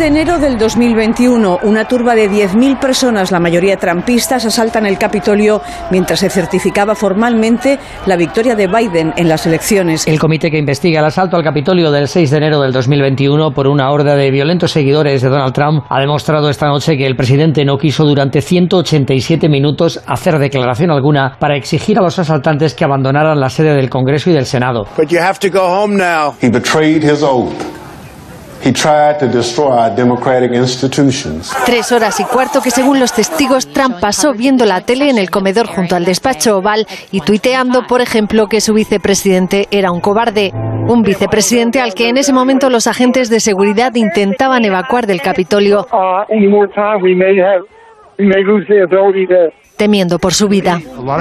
De enero del 2021, una turba de 10.000 personas, la mayoría trampistas, asaltan el Capitolio mientras se certificaba formalmente la victoria de Biden en las elecciones. El comité que investiga el asalto al Capitolio del 6 de enero del 2021 por una horda de violentos seguidores de Donald Trump ha demostrado esta noche que el presidente no quiso durante 187 minutos hacer declaración alguna para exigir a los asaltantes que abandonaran la sede del Congreso y del Senado. Tres horas y cuarto que según los testigos Trump pasó viendo la tele en el comedor junto al despacho oval y tuiteando, por ejemplo, que su vicepresidente era un cobarde. Un vicepresidente al que en ese momento los agentes de seguridad intentaban evacuar del Capitolio temiendo por su vida.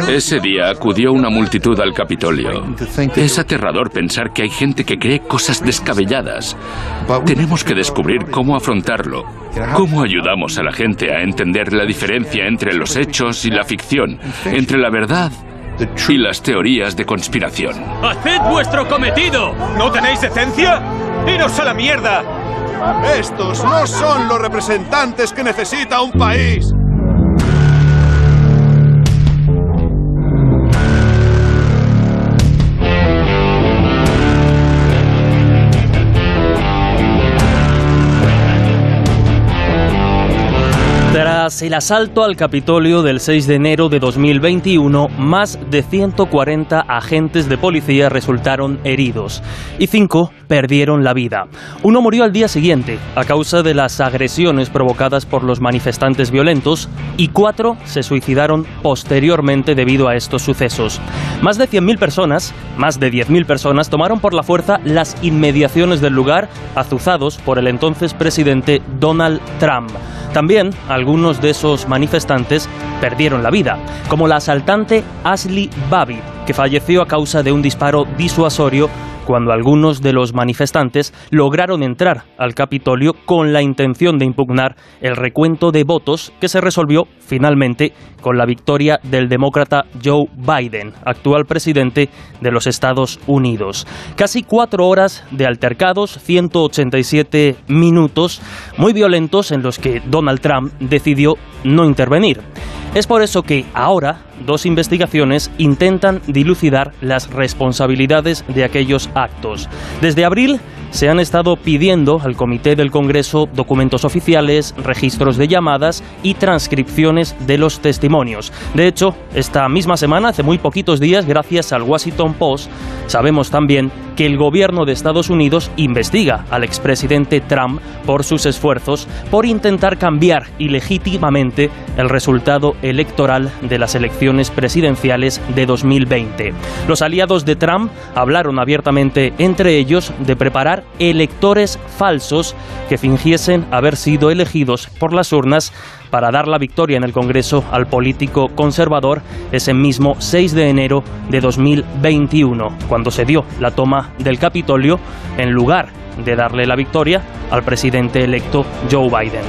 Ese día acudió una multitud al Capitolio. Es aterrador pensar que hay gente que cree cosas descabelladas. Tenemos que descubrir cómo afrontarlo. ¿Cómo ayudamos a la gente a entender la diferencia entre los hechos y la ficción, entre la verdad y las teorías de conspiración? ¡Haced vuestro cometido! ¿No tenéis decencia? ¡Iros a la mierda! Estos no son los representantes que necesita un país. Tras el asalto al Capitolio del 6 de enero de 2021, más de 140 agentes de policía resultaron heridos y cinco perdieron la vida. Uno murió al día siguiente a causa de las agresiones provocadas por los manifestantes violentos y cuatro se suicidaron posteriormente debido a estos sucesos. Más de 100.000 personas, más de 10.000 personas tomaron por la fuerza las inmediaciones del lugar, azuzados por el entonces presidente Donald Trump. También algunos de esos manifestantes perdieron la vida, como la asaltante Ashley Babbitt, que falleció a causa de un disparo disuasorio cuando algunos de los manifestantes lograron entrar al Capitolio con la intención de impugnar el recuento de votos que se resolvió finalmente con la victoria del demócrata Joe Biden, actual presidente de los Estados Unidos. Casi cuatro horas de altercados, 187 minutos muy violentos en los que Donald Trump decidió no intervenir. Es por eso que ahora dos investigaciones intentan dilucidar las responsabilidades de aquellos actos. Desde abril se han estado pidiendo al Comité del Congreso documentos oficiales, registros de llamadas y transcripciones de los testimonios. De hecho, esta misma semana, hace muy poquitos días, gracias al Washington Post, sabemos también que el gobierno de Estados Unidos investiga al expresidente Trump por sus esfuerzos por intentar cambiar ilegítimamente el resultado electoral de las elecciones presidenciales de 2020. Los aliados de Trump hablaron abiertamente entre ellos de preparar electores falsos que fingiesen haber sido elegidos por las urnas para dar la victoria en el Congreso al político conservador ese mismo 6 de enero de 2021, cuando se dio la toma del Capitolio en lugar de darle la victoria al presidente electo Joe Biden.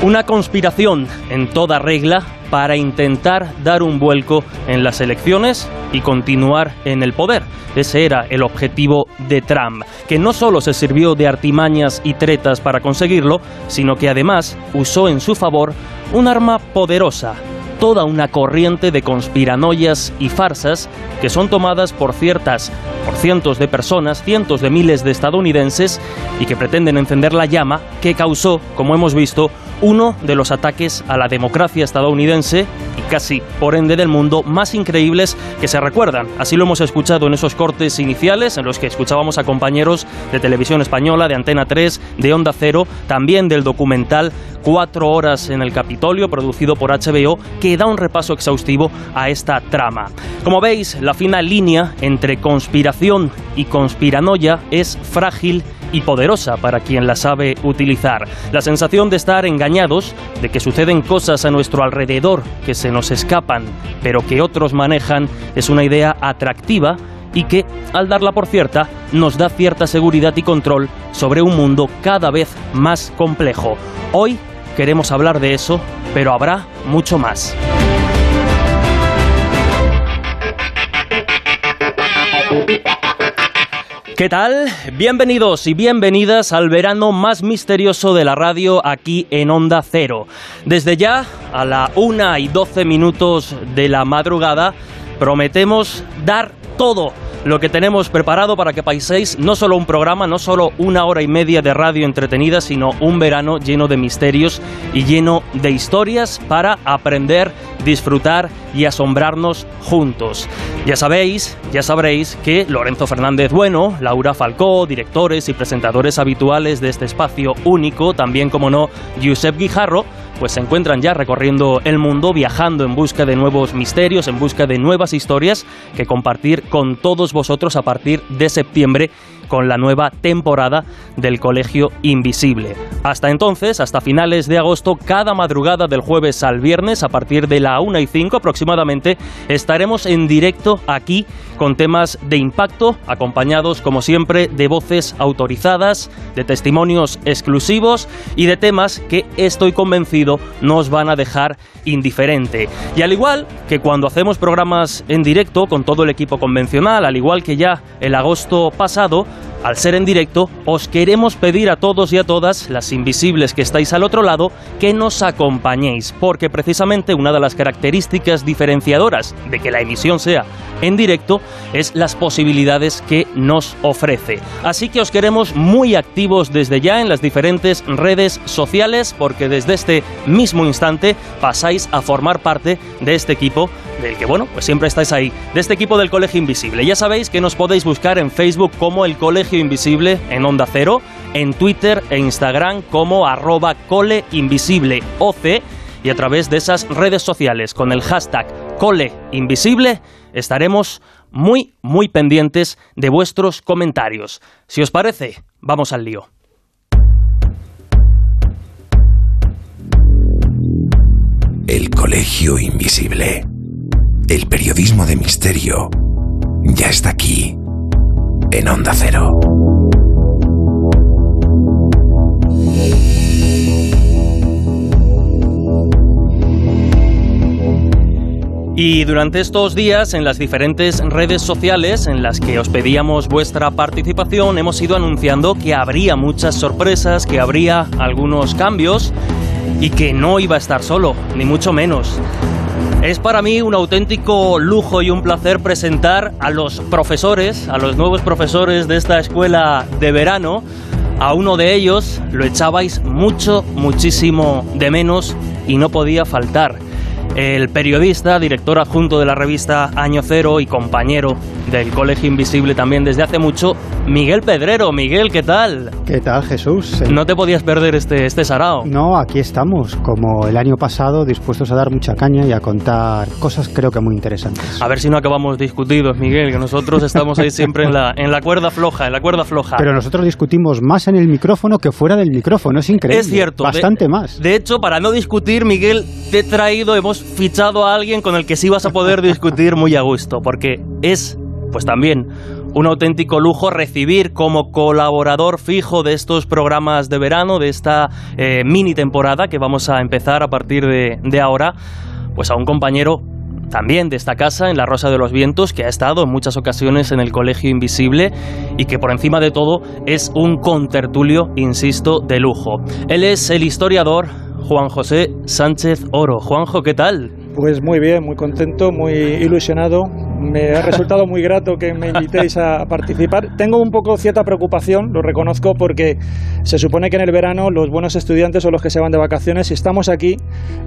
Una conspiración en toda regla para intentar dar un vuelco en las elecciones y continuar en el poder. Ese era el objetivo de Trump, que no solo se sirvió de artimañas y tretas para conseguirlo, sino que además usó en su favor un arma poderosa, toda una corriente de conspiranoias y farsas que son tomadas por ciertas, por cientos de personas, cientos de miles de estadounidenses y que pretenden encender la llama que causó, como hemos visto, uno de los ataques a la democracia estadounidense casi por ende del mundo más increíbles que se recuerdan. Así lo hemos escuchado en esos cortes iniciales en los que escuchábamos a compañeros de televisión española, de Antena 3, de Onda Cero, también del documental Cuatro horas en el Capitolio, producido por HBO, que da un repaso exhaustivo a esta trama. Como veis, la fina línea entre conspiración y conspiranoia es frágil y poderosa para quien la sabe utilizar. La sensación de estar engañados, de que suceden cosas a nuestro alrededor que se nos escapan, pero que otros manejan, es una idea atractiva y que, al darla por cierta, nos da cierta seguridad y control sobre un mundo cada vez más complejo. Hoy queremos hablar de eso, pero habrá mucho más. ¿Qué tal? Bienvenidos y bienvenidas al verano más misterioso de la radio aquí en Onda Cero. Desde ya, a la una y 12 minutos de la madrugada, prometemos dar todo lo que tenemos preparado para que paséis no solo un programa, no solo una hora y media de radio entretenida, sino un verano lleno de misterios y lleno de historias para aprender, disfrutar y asombrarnos juntos. Ya sabéis, ya sabréis que Lorenzo Fernández Bueno, Laura Falcó, directores y presentadores habituales de este espacio único, también como no, Giuseppe Guijarro, pues se encuentran ya recorriendo el mundo, viajando en busca de nuevos misterios, en busca de nuevas historias que compartir con todos vosotros a partir de septiembre con la nueva temporada del Colegio Invisible. Hasta entonces, hasta finales de agosto, cada madrugada del jueves al viernes, a partir de la 1 y 5 aproximadamente, estaremos en directo aquí con temas de impacto, acompañados, como siempre, de voces autorizadas, de testimonios exclusivos y de temas que estoy convencido nos van a dejar indiferente. Y al igual que cuando hacemos programas en directo con todo el equipo convencional, al igual que ya el agosto pasado, al ser en directo, os queremos pedir a todos y a todas, las invisibles que estáis al otro lado, que nos acompañéis, porque precisamente una de las características diferenciadoras de que la emisión sea en directo es las posibilidades que nos ofrece. Así que os queremos muy activos desde ya en las diferentes redes sociales, porque desde este mismo instante pasáis a formar parte de este equipo del que, bueno, pues siempre estáis ahí, de este equipo del Colegio Invisible. Ya sabéis que nos podéis buscar en Facebook como el Colegio Invisible en Onda Cero, en Twitter e Instagram como arroba coleinvisibleoc y a través de esas redes sociales con el hashtag coleinvisible estaremos muy, muy pendientes de vuestros comentarios. Si os parece, vamos al lío. El Colegio Invisible. El periodismo de misterio ya está aquí, en Onda Cero. Y durante estos días, en las diferentes redes sociales en las que os pedíamos vuestra participación, hemos ido anunciando que habría muchas sorpresas, que habría algunos cambios y que no iba a estar solo, ni mucho menos. Es para mí un auténtico lujo y un placer presentar a los profesores, a los nuevos profesores de esta escuela de verano. A uno de ellos lo echabais mucho, muchísimo de menos y no podía faltar el periodista, director adjunto de la revista Año Cero y compañero del Colegio Invisible también desde hace mucho, Miguel Pedrero. Miguel, ¿qué tal? ¿Qué tal, Jesús? No te podías perder este, este sarao. No, aquí estamos, como el año pasado, dispuestos a dar mucha caña y a contar cosas creo que muy interesantes. A ver si no acabamos discutidos, Miguel, que nosotros estamos ahí siempre en la, en la cuerda floja, en la cuerda floja. Pero nosotros discutimos más en el micrófono que fuera del micrófono, es increíble. Es cierto. Bastante más. De hecho, para no discutir, Miguel, te he traído, hemos fichado a alguien con el que sí vas a poder discutir muy a gusto, porque es, pues también, un auténtico lujo recibir como colaborador fijo de estos programas de verano, de esta eh, mini temporada que vamos a empezar a partir de, de ahora pues a un compañero también de esta casa, en La Rosa de los Vientos, que ha estado en muchas ocasiones en el Colegio Invisible y que por encima de todo es un contertulio, insisto, de lujo. Él es el historiador Juan José Sánchez Oro. Juanjo, ¿qué tal? Pues muy bien, muy contento, muy ilusionado. Me ha resultado muy grato que me invitéis a participar. Tengo un poco cierta preocupación, lo reconozco, porque se supone que en el verano los buenos estudiantes son los que se van de vacaciones. Si estamos aquí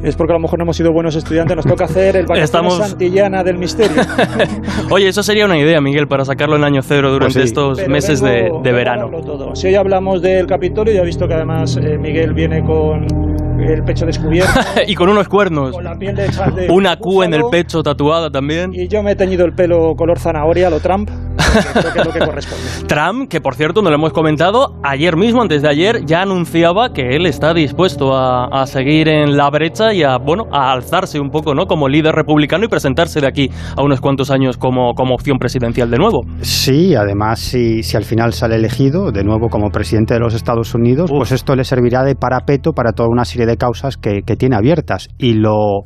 es porque a lo mejor no hemos sido buenos estudiantes. Nos toca hacer el vacaciones estamos... santillana del misterio. Oye, eso sería una idea, Miguel, para sacarlo en año cero durante pues estos meses de, verano. Si hoy hablamos del Capitolio, ya he visto que además eh, Miguel viene con el pecho descubierto. y con unos cuernos. Con la piel de, de Una Q en el pecho tatuada también. Y yo me he teñido el pelo color zanahoria, lo Trump. Creo que es lo que corresponde. Trump, que por cierto no lo hemos comentado, ayer mismo, antes de ayer, ya anunciaba que él está dispuesto a, a, seguir en la brecha y a, bueno, a alzarse un poco, ¿no? Como líder republicano y presentarse de aquí a unos cuantos años como, como opción presidencial de nuevo. Sí, además, si, si al final sale elegido de nuevo como presidente de los Estados Unidos, pues esto le servirá de parapeto para toda una serie de causas que, que tiene abiertas. Y lo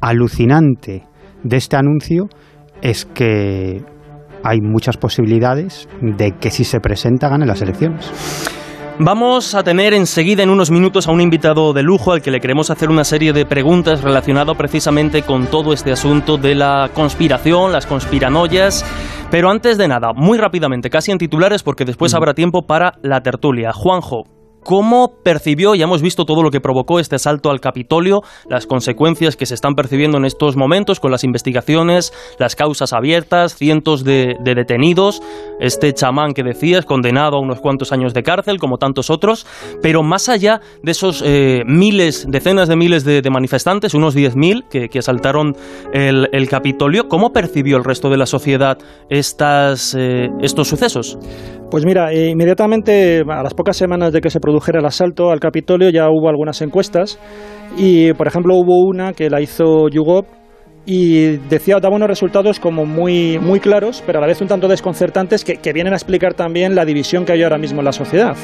alucinante de este anuncio es que hay muchas posibilidades de que si se presenta gane las elecciones. Vamos a tener enseguida en unos minutos a un invitado de lujo al que le queremos hacer una serie de preguntas relacionadas precisamente con todo este asunto de la conspiración, las conspiranoias. Pero antes de nada, muy rápidamente, casi en titulares porque después habrá tiempo para la tertulia. Juanjo, ¿Cómo percibió, ya hemos visto todo lo que provocó este asalto al Capitolio, las consecuencias que se están percibiendo en estos momentos con las investigaciones, las causas abiertas, cientos de, detenidos, este chamán que decías, condenado a unos cuantos años de cárcel, como tantos otros, pero más allá de esos eh, miles, decenas de miles de, manifestantes, unos 10.000 que, que asaltaron el, Capitolio, ¿cómo percibió el resto de la sociedad estas, eh, estos sucesos? Pues mira, eh, inmediatamente, a las pocas semanas de que se produjera el asalto al Capitolio, ya hubo algunas encuestas. Y, por ejemplo, hubo una que la hizo YouGov y decía, daba unos resultados como muy, muy claros, pero a la vez un tanto desconcertantes, que, que vienen a explicar también la división que hay ahora mismo en la sociedad.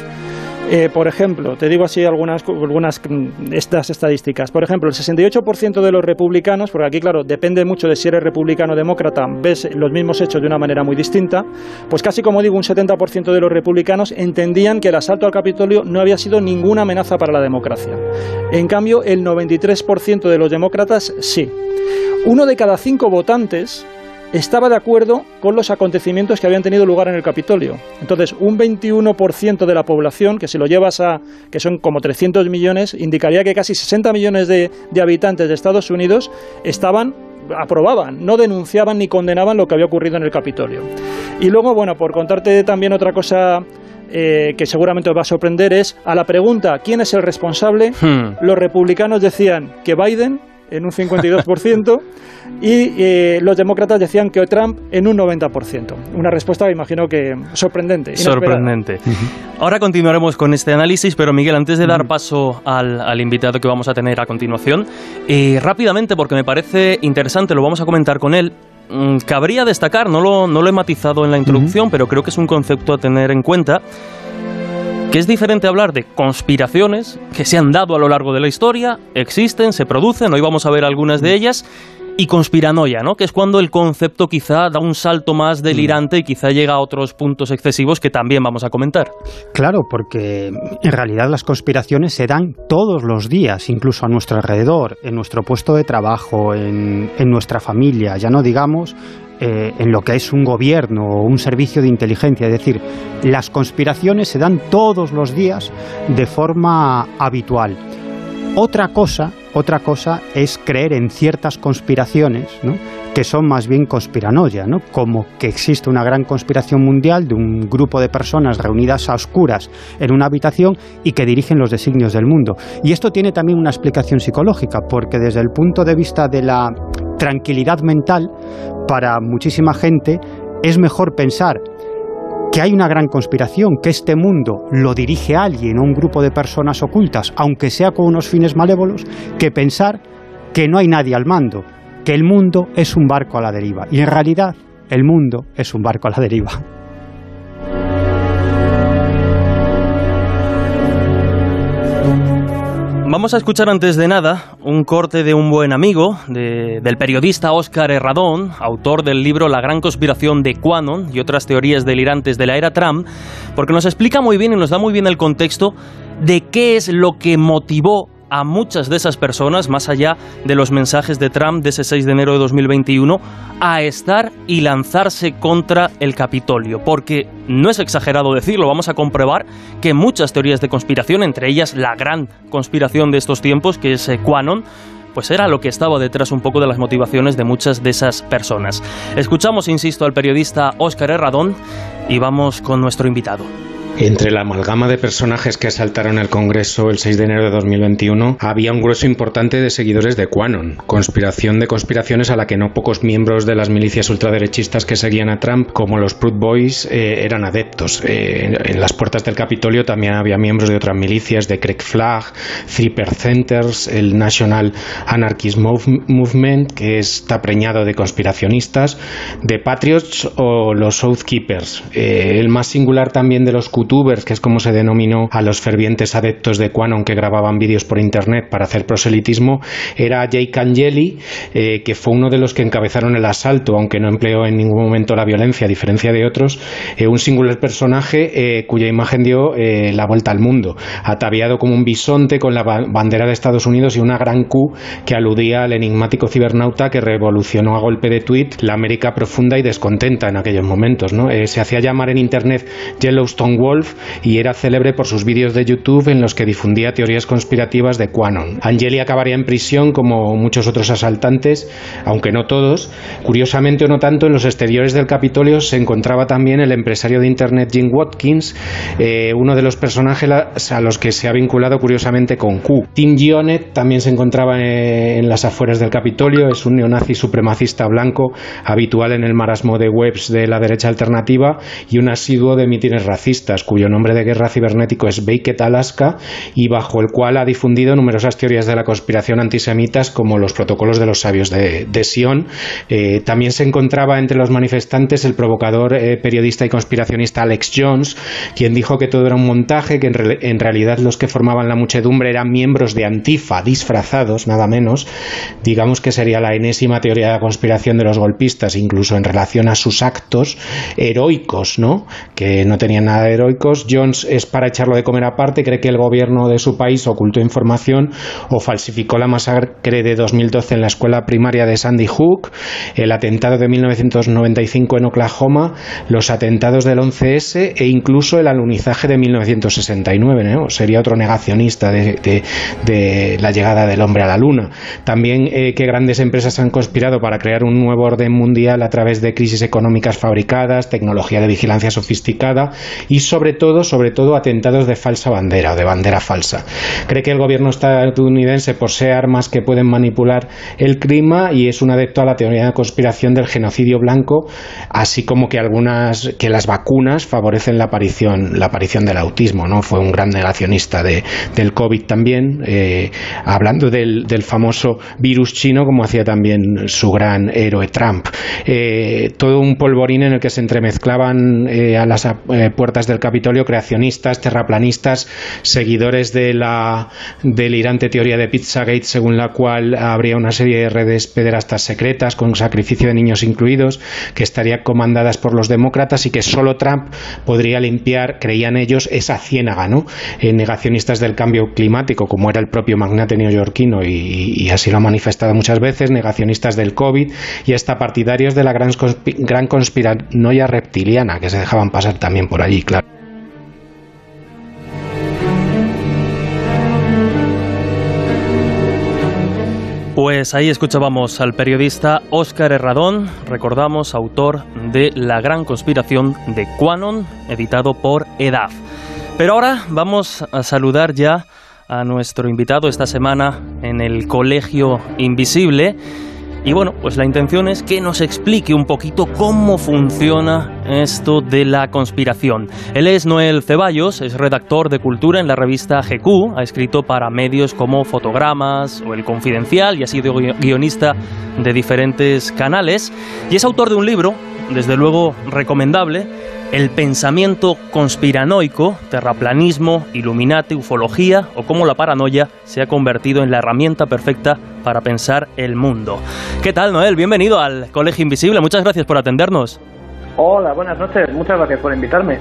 Eh, por ejemplo, te digo así algunas, algunas mm, estas estadísticas. Por ejemplo, el 68% de los republicanos, porque aquí, claro, depende mucho de si eres republicano o demócrata, ves los mismos hechos de una manera muy distinta, pues casi como digo, un 70% de los republicanos entendían que el asalto al Capitolio no había sido ninguna amenaza para la democracia. En cambio, el 93% de los demócratas sí. Uno de cada cinco votantes estaba de acuerdo con los acontecimientos que habían tenido lugar en el Capitolio. Entonces, un 21% de la población, que si lo llevas a, que son como 300 millones, indicaría que casi 60 millones de, habitantes de Estados Unidos estaban aprobaban, no denunciaban ni condenaban lo que había ocurrido en el Capitolio. Y luego, bueno, por contarte también otra cosa eh, que seguramente os va a sorprender, es a la pregunta ¿quién es el responsable? Hmm. Los republicanos decían que Biden en un 52% y eh, los demócratas decían que Trump en un 90%. Una respuesta, imagino que sorprendente. Sorprendente. Ahora continuaremos con este análisis, pero Miguel, antes de dar paso al, invitado que vamos a tener a continuación, eh, rápidamente, porque me parece interesante, lo vamos a comentar con él, mm, cabría destacar, no lo, no lo he matizado en la introducción, pero creo que es un concepto a tener en cuenta, que es diferente hablar de conspiraciones que se han dado a lo largo de la historia, existen, se producen, hoy vamos a ver algunas de ellas, y conspiranoia, ¿no? Que es cuando el concepto quizá da un salto más delirante y quizá llega a otros puntos excesivos que también vamos a comentar. Claro, porque en realidad las conspiraciones se dan todos los días, incluso a nuestro alrededor, en nuestro puesto de trabajo, en, en nuestra familia, ya no digamos eh, en lo que es un gobierno o un servicio de inteligencia. Es decir, las conspiraciones se dan todos los días de forma habitual. Otra cosa, otra cosa es creer en ciertas conspiraciones, que son más bien conspiranoia, ¿no? como que existe una gran conspiración mundial de un grupo de personas reunidas a oscuras en una habitación y que dirigen los designios del mundo. Y esto tiene también una explicación psicológica, porque desde el punto de vista de la tranquilidad mental, para muchísima gente es mejor pensar que hay una gran conspiración, que este mundo lo dirige alguien o un grupo de personas ocultas, aunque sea con unos fines malévolos, que pensar que no hay nadie al mando, que el mundo es un barco a la deriva. Y en realidad el mundo es un barco a la deriva. Vamos a escuchar antes de nada un corte de un buen amigo del periodista Oscar Herradón, autor del libro La gran conspiración de Quanon y otras teorías delirantes de la era Trump, porque nos explica muy bien y nos da muy bien el contexto de qué es lo que motivó a muchas de esas personas, más allá de los mensajes de Trump de ese 6 de enero de 2021, a estar y lanzarse contra el Capitolio. Porque no es exagerado decirlo, vamos a comprobar que muchas teorías de conspiración, entre ellas la gran conspiración de estos tiempos, que es eh, Quanon, pues era lo que estaba detrás un poco de las motivaciones de muchas de esas personas. Escuchamos, insisto, al periodista Óscar Herradón y vamos con nuestro invitado. Entre la amalgama de personajes que asaltaron el Congreso el 6 de enero de 2021, había un grueso importante de seguidores de Quanon, conspiración de conspiraciones a la que no pocos miembros de las milicias ultraderechistas que seguían a Trump, como los Proud Boys, eh, eran adeptos. Eh, en las puertas del Capitolio también había miembros de otras milicias, de Craig Flag, Three Percenters, el National Anarchist Movement, que está preñado de conspiracionistas, de Patriots o los Southkeepers. Eh, el más singular también de los que es como se denominó a los fervientes adeptos de Quanon que grababan vídeos por internet para hacer proselitismo, era Jake Angeli, eh, que fue uno de los que encabezaron el asalto, aunque no empleó en ningún momento la violencia, a diferencia de otros, eh, un singular personaje eh, cuya imagen dio la vuelta al mundo, ataviado como un bisonte con la bandera de Estados Unidos y una gran Q que aludía al enigmático cibernauta que revolucionó a golpe de tweet la América profunda y descontenta en aquellos momentos. ¿no? se hacía llamar en internet Yellowstone Y era célebre por sus vídeos de YouTube en los que difundía teorías conspirativas de Quanon. Angeli acabaría en prisión como muchos otros asaltantes, aunque no todos. Curiosamente o no tanto, en los exteriores del Capitolio se encontraba también el empresario de Internet Jim Watkins, eh, uno de los personajes a los que se ha vinculado curiosamente con Q. Tim Gionet también se encontraba eh, en las afueras del Capitolio, es un neonazi supremacista blanco habitual en el marasmo de webs de la derecha alternativa y un asiduo de mítines racistas cuyo nombre de guerra cibernético es Baked Alaska y bajo el cual ha difundido numerosas teorías de la conspiración antisemitas como los protocolos de los sabios de, Sion. Eh, también se encontraba entre los manifestantes el provocador eh, periodista y conspiracionista Alex Jones, quien dijo que todo era un montaje, que en, realidad los que formaban la muchedumbre eran miembros de Antifa disfrazados, nada menos. Digamos que sería la enésima teoría de la conspiración de los golpistas, incluso en relación a sus actos heroicos, ¿no? Que no tenían nada de heroico Jones es para echarlo de comer aparte, cree que el gobierno de su país ocultó información o falsificó la masacre de 2012 en la escuela primaria de Sandy Hook, el atentado de 1995 en Oklahoma, los atentados del 11S e incluso el alunizaje de 1969. Sería otro negacionista de, la llegada del hombre a la luna. También eh, que grandes empresas han conspirado para crear un nuevo orden mundial a través de crisis económicas fabricadas, tecnología de vigilancia sofisticada y sobre sobre todo, sobre todo atentados de falsa bandera o de bandera falsa. Cree que el gobierno estadounidense posee armas que pueden manipular el clima y es un adepto a la teoría de conspiración del genocidio blanco, así como que algunas que las vacunas favorecen la aparición la aparición del autismo, ¿no? Fue un gran negacionista de, del COVID también, eh, hablando del, del, famoso virus chino, como hacía también su gran héroe Trump. Eh, todo un polvorín en el que se entremezclaban eh, a las puertas del Capitolio creacionistas, terraplanistas, seguidores de la delirante teoría de Pizzagate, según la cual habría una serie de redes pederastas secretas con sacrificio de niños incluidos, que estarían comandadas por los demócratas y que solo Trump podría limpiar, creían ellos, esa ciénaga, ¿no? Eh, negacionistas del cambio climático, como era el propio magnate neoyorquino y, así lo ha manifestado muchas veces, negacionistas del COVID y hasta partidarios de la gran, gran conspiranoia reptiliana que se dejaban pasar también por allí, claro. Pues ahí escuchábamos al periodista Óscar Herradón, recordamos, autor de La gran conspiración de Quanon, editado por EDAF. Pero ahora vamos a saludar ya a nuestro invitado esta semana en el Colegio Invisible y bueno, pues la intención es que nos explique un poquito cómo funciona esto de la conspiración. Él es Noel Ceballos, es redactor de cultura en la revista GQ, ha escrito para medios como Fotogramas o El Confidencial y ha sido guionista de diferentes canales y es autor de un libro desde luego recomendable, el pensamiento conspiranoico, terraplanismo, iluminati, ufología o cómo la paranoia se ha convertido en la herramienta perfecta para pensar el mundo. ¿Qué tal, Noel? Bienvenido al Colegio Invisible. Muchas gracias por atendernos. Hola, buenas noches. Muchas gracias por invitarme.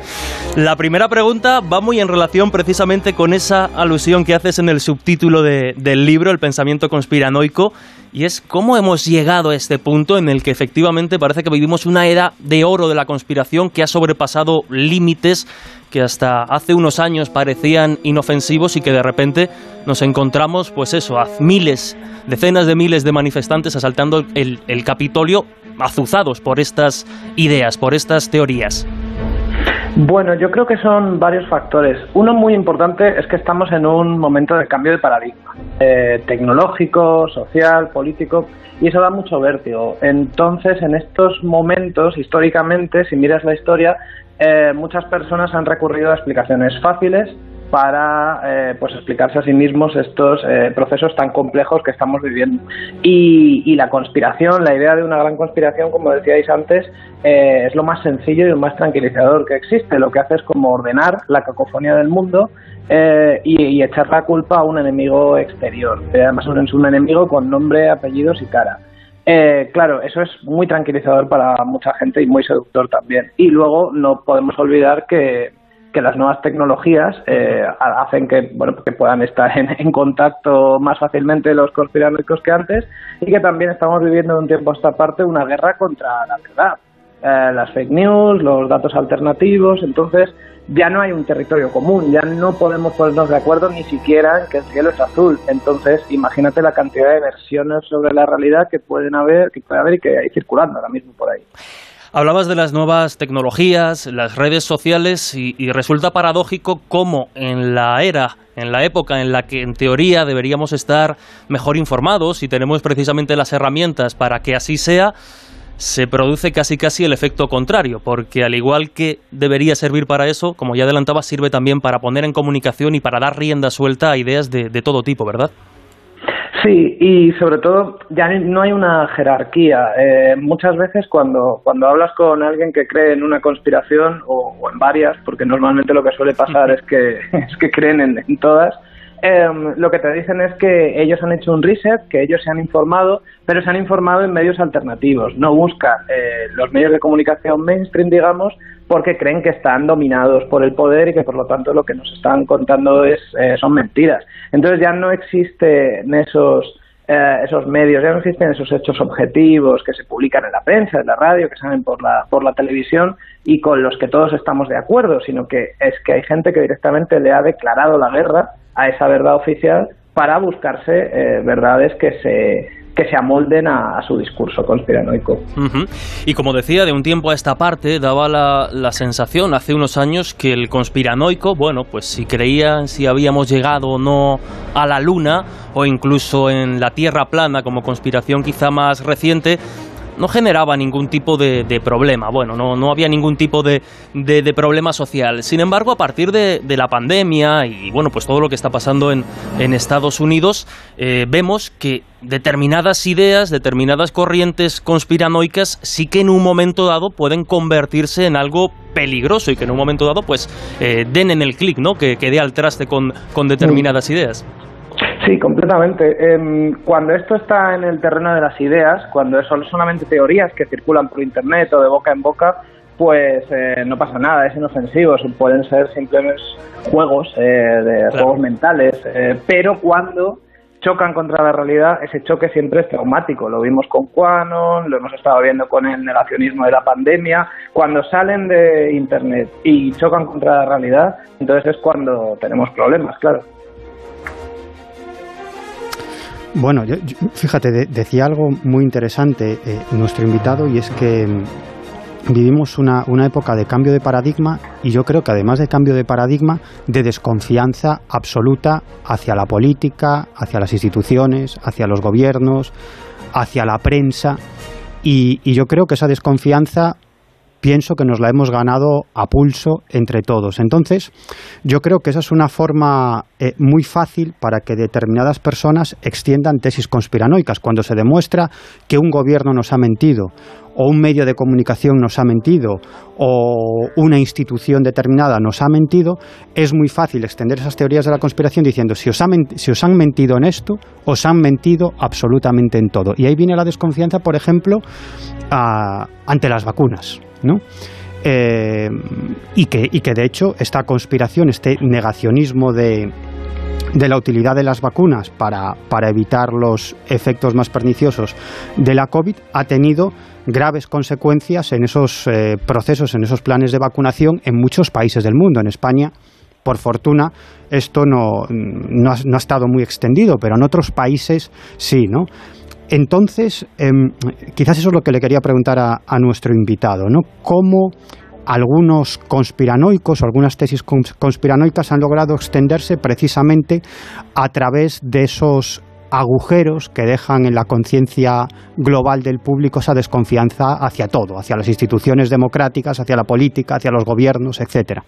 La primera pregunta va muy en relación precisamente con esa alusión que haces en el subtítulo del libro, El pensamiento conspiranoico, y es cómo hemos llegado a este punto en el que efectivamente parece que vivimos una era de oro de la conspiración que ha sobrepasado límites que hasta hace unos años parecían inofensivos y que de repente nos encontramos, pues eso, a miles, decenas de miles de manifestantes asaltando el Capitolio azuzados por estas ideas, por estas teorías? Bueno, yo creo que son varios factores. Uno muy importante es que estamos en un momento de cambio de paradigma, eh, tecnológico, social, político, y eso da mucho vértigo. Entonces, en estos momentos, históricamente, si miras la historia, eh, muchas personas han recurrido a explicaciones fáciles para eh, pues explicarse a sí mismos estos eh, procesos tan complejos que estamos viviendo. Y, la conspiración, la idea de una gran conspiración, como decíais antes, eh, es lo más sencillo y lo más tranquilizador que existe. Lo que hace es como ordenar la cacofonía del mundo y, echar la culpa a un enemigo exterior. Además es un enemigo con nombre, apellidos y cara. claro, eso es muy tranquilizador para mucha gente y muy seductor también. Y luego no podemos olvidar que que las nuevas tecnologías eh, hacen que bueno que puedan estar en, contacto más fácilmente los conspiranoicos que antes y que también estamos viviendo de un tiempo a esta parte una guerra contra la verdad. Eh, las fake news los datos alternativos entonces ya no hay un territorio común ya no podemos ponernos de acuerdo ni siquiera en que el cielo es azul. Entonces imagínate la cantidad de versiones sobre la realidad que pueden haber que puede haber y que hay circulando ahora mismo por ahí Hablabas de las nuevas tecnologías, las redes sociales y, resulta paradójico cómo en la era, en la época en la que en teoría deberíamos estar mejor informados y tenemos precisamente las herramientas para que así sea, se produce casi casi el efecto contrario, porque al igual que debería servir para eso, como ya adelantaba, sirve también para poner en comunicación y para dar rienda suelta a ideas de, de todo tipo, ¿verdad? Sí, y sobre todo ya no hay una jerarquía. Eh, muchas veces cuando, cuando hablas con alguien que cree en una conspiración o, en varias, porque normalmente lo que suele pasar es que, es que creen en, todas, em, lo que te dicen es que ellos han hecho un reset, que ellos se han informado, pero se han informado en medios alternativos. No buscan eh, los medios de comunicación mainstream, digamos, porque creen que están dominados por el poder y que por lo tanto lo que nos están contando es, eh, son mentiras. Entonces ya no existen esos, eh, esos medios, ya no existen esos hechos objetivos que se publican en la prensa, en la radio, que salen por la, por la televisión y con los que todos estamos de acuerdo, sino que es que hay gente que directamente le ha declarado la guerra a esa verdad oficial para buscarse eh, verdades que se que se amolden a, su discurso conspiranoico. Y como decía, de un tiempo a esta parte daba la, la, sensación hace unos años que el conspiranoico, bueno, pues si creían si habíamos llegado o no a la Luna o incluso en la Tierra plana como conspiración quizá más reciente, no generaba ningún tipo de, problema. Bueno, no, no, había ningún tipo de, de, problema social. Sin embargo, a partir de, la pandemia y bueno, pues todo lo que está pasando en, en Estados Unidos, eh, vemos que determinadas ideas, determinadas corrientes conspiranoicas sí que en un momento dado pueden convertirse en algo peligroso y que en un momento dado pues eh, den en el clic, ¿no? Que, que dé al traste con, con determinadas ideas. Sí, completamente. Em, cuando esto está en el terreno de las ideas, cuando son solamente teorías que circulan por Internet o de boca en boca, pues eh, no pasa nada, es inofensivo, pueden ser simplemente juegos, eh, de juegos mentales, eh, pero cuando chocan contra la realidad, ese choque siempre es traumático. Lo vimos con Quanon, lo hemos estado viendo con el negacionismo de la pandemia. Cuando salen de Internet y chocan contra la realidad, entonces es cuando tenemos problemas, claro. Bueno, fíjate, decía algo muy interesante eh, nuestro invitado y es que mm, vivimos una, una, época de cambio de paradigma y yo creo que además de cambio de paradigma, de desconfianza absoluta hacia la política, hacia las instituciones, hacia los gobiernos, hacia la prensa. Y, y yo creo que esa desconfianza pienso que nos la hemos ganado a pulso entre todos. Entonces, yo creo que esa es una forma eh, muy fácil para que determinadas personas extiendan tesis conspiranoicas. Cuando se demuestra que un gobierno nos ha mentido o un medio de comunicación nos ha mentido o una institución determinada nos ha mentido, es muy fácil extender esas teorías de la conspiración diciendo si os, si os han mentido en esto, os han mentido absolutamente en todo. Y ahí viene la desconfianza, por ejemplo, ante las vacunas. Eh, y, que, y que de hecho esta conspiración, este negacionismo de, de la utilidad de las vacunas para, para, evitar los efectos más perniciosos de la COVID ha tenido graves consecuencias en esos eh, procesos, en esos planes de vacunación en muchos países del mundo. En España, por fortuna, esto no, no, ha, no ha estado muy extendido, pero en otros países sí, ¿no? Entonces, em, quizás eso es lo que le quería preguntar a, nuestro invitado, ¿no? ¿Cómo algunos conspiranoicos o algunas tesis conspiranoicas han logrado extenderse precisamente a través de esos agujeros que dejan en la conciencia global del público esa desconfianza hacia todo, hacia las instituciones democráticas, hacia la política, hacia los gobiernos, etcétera.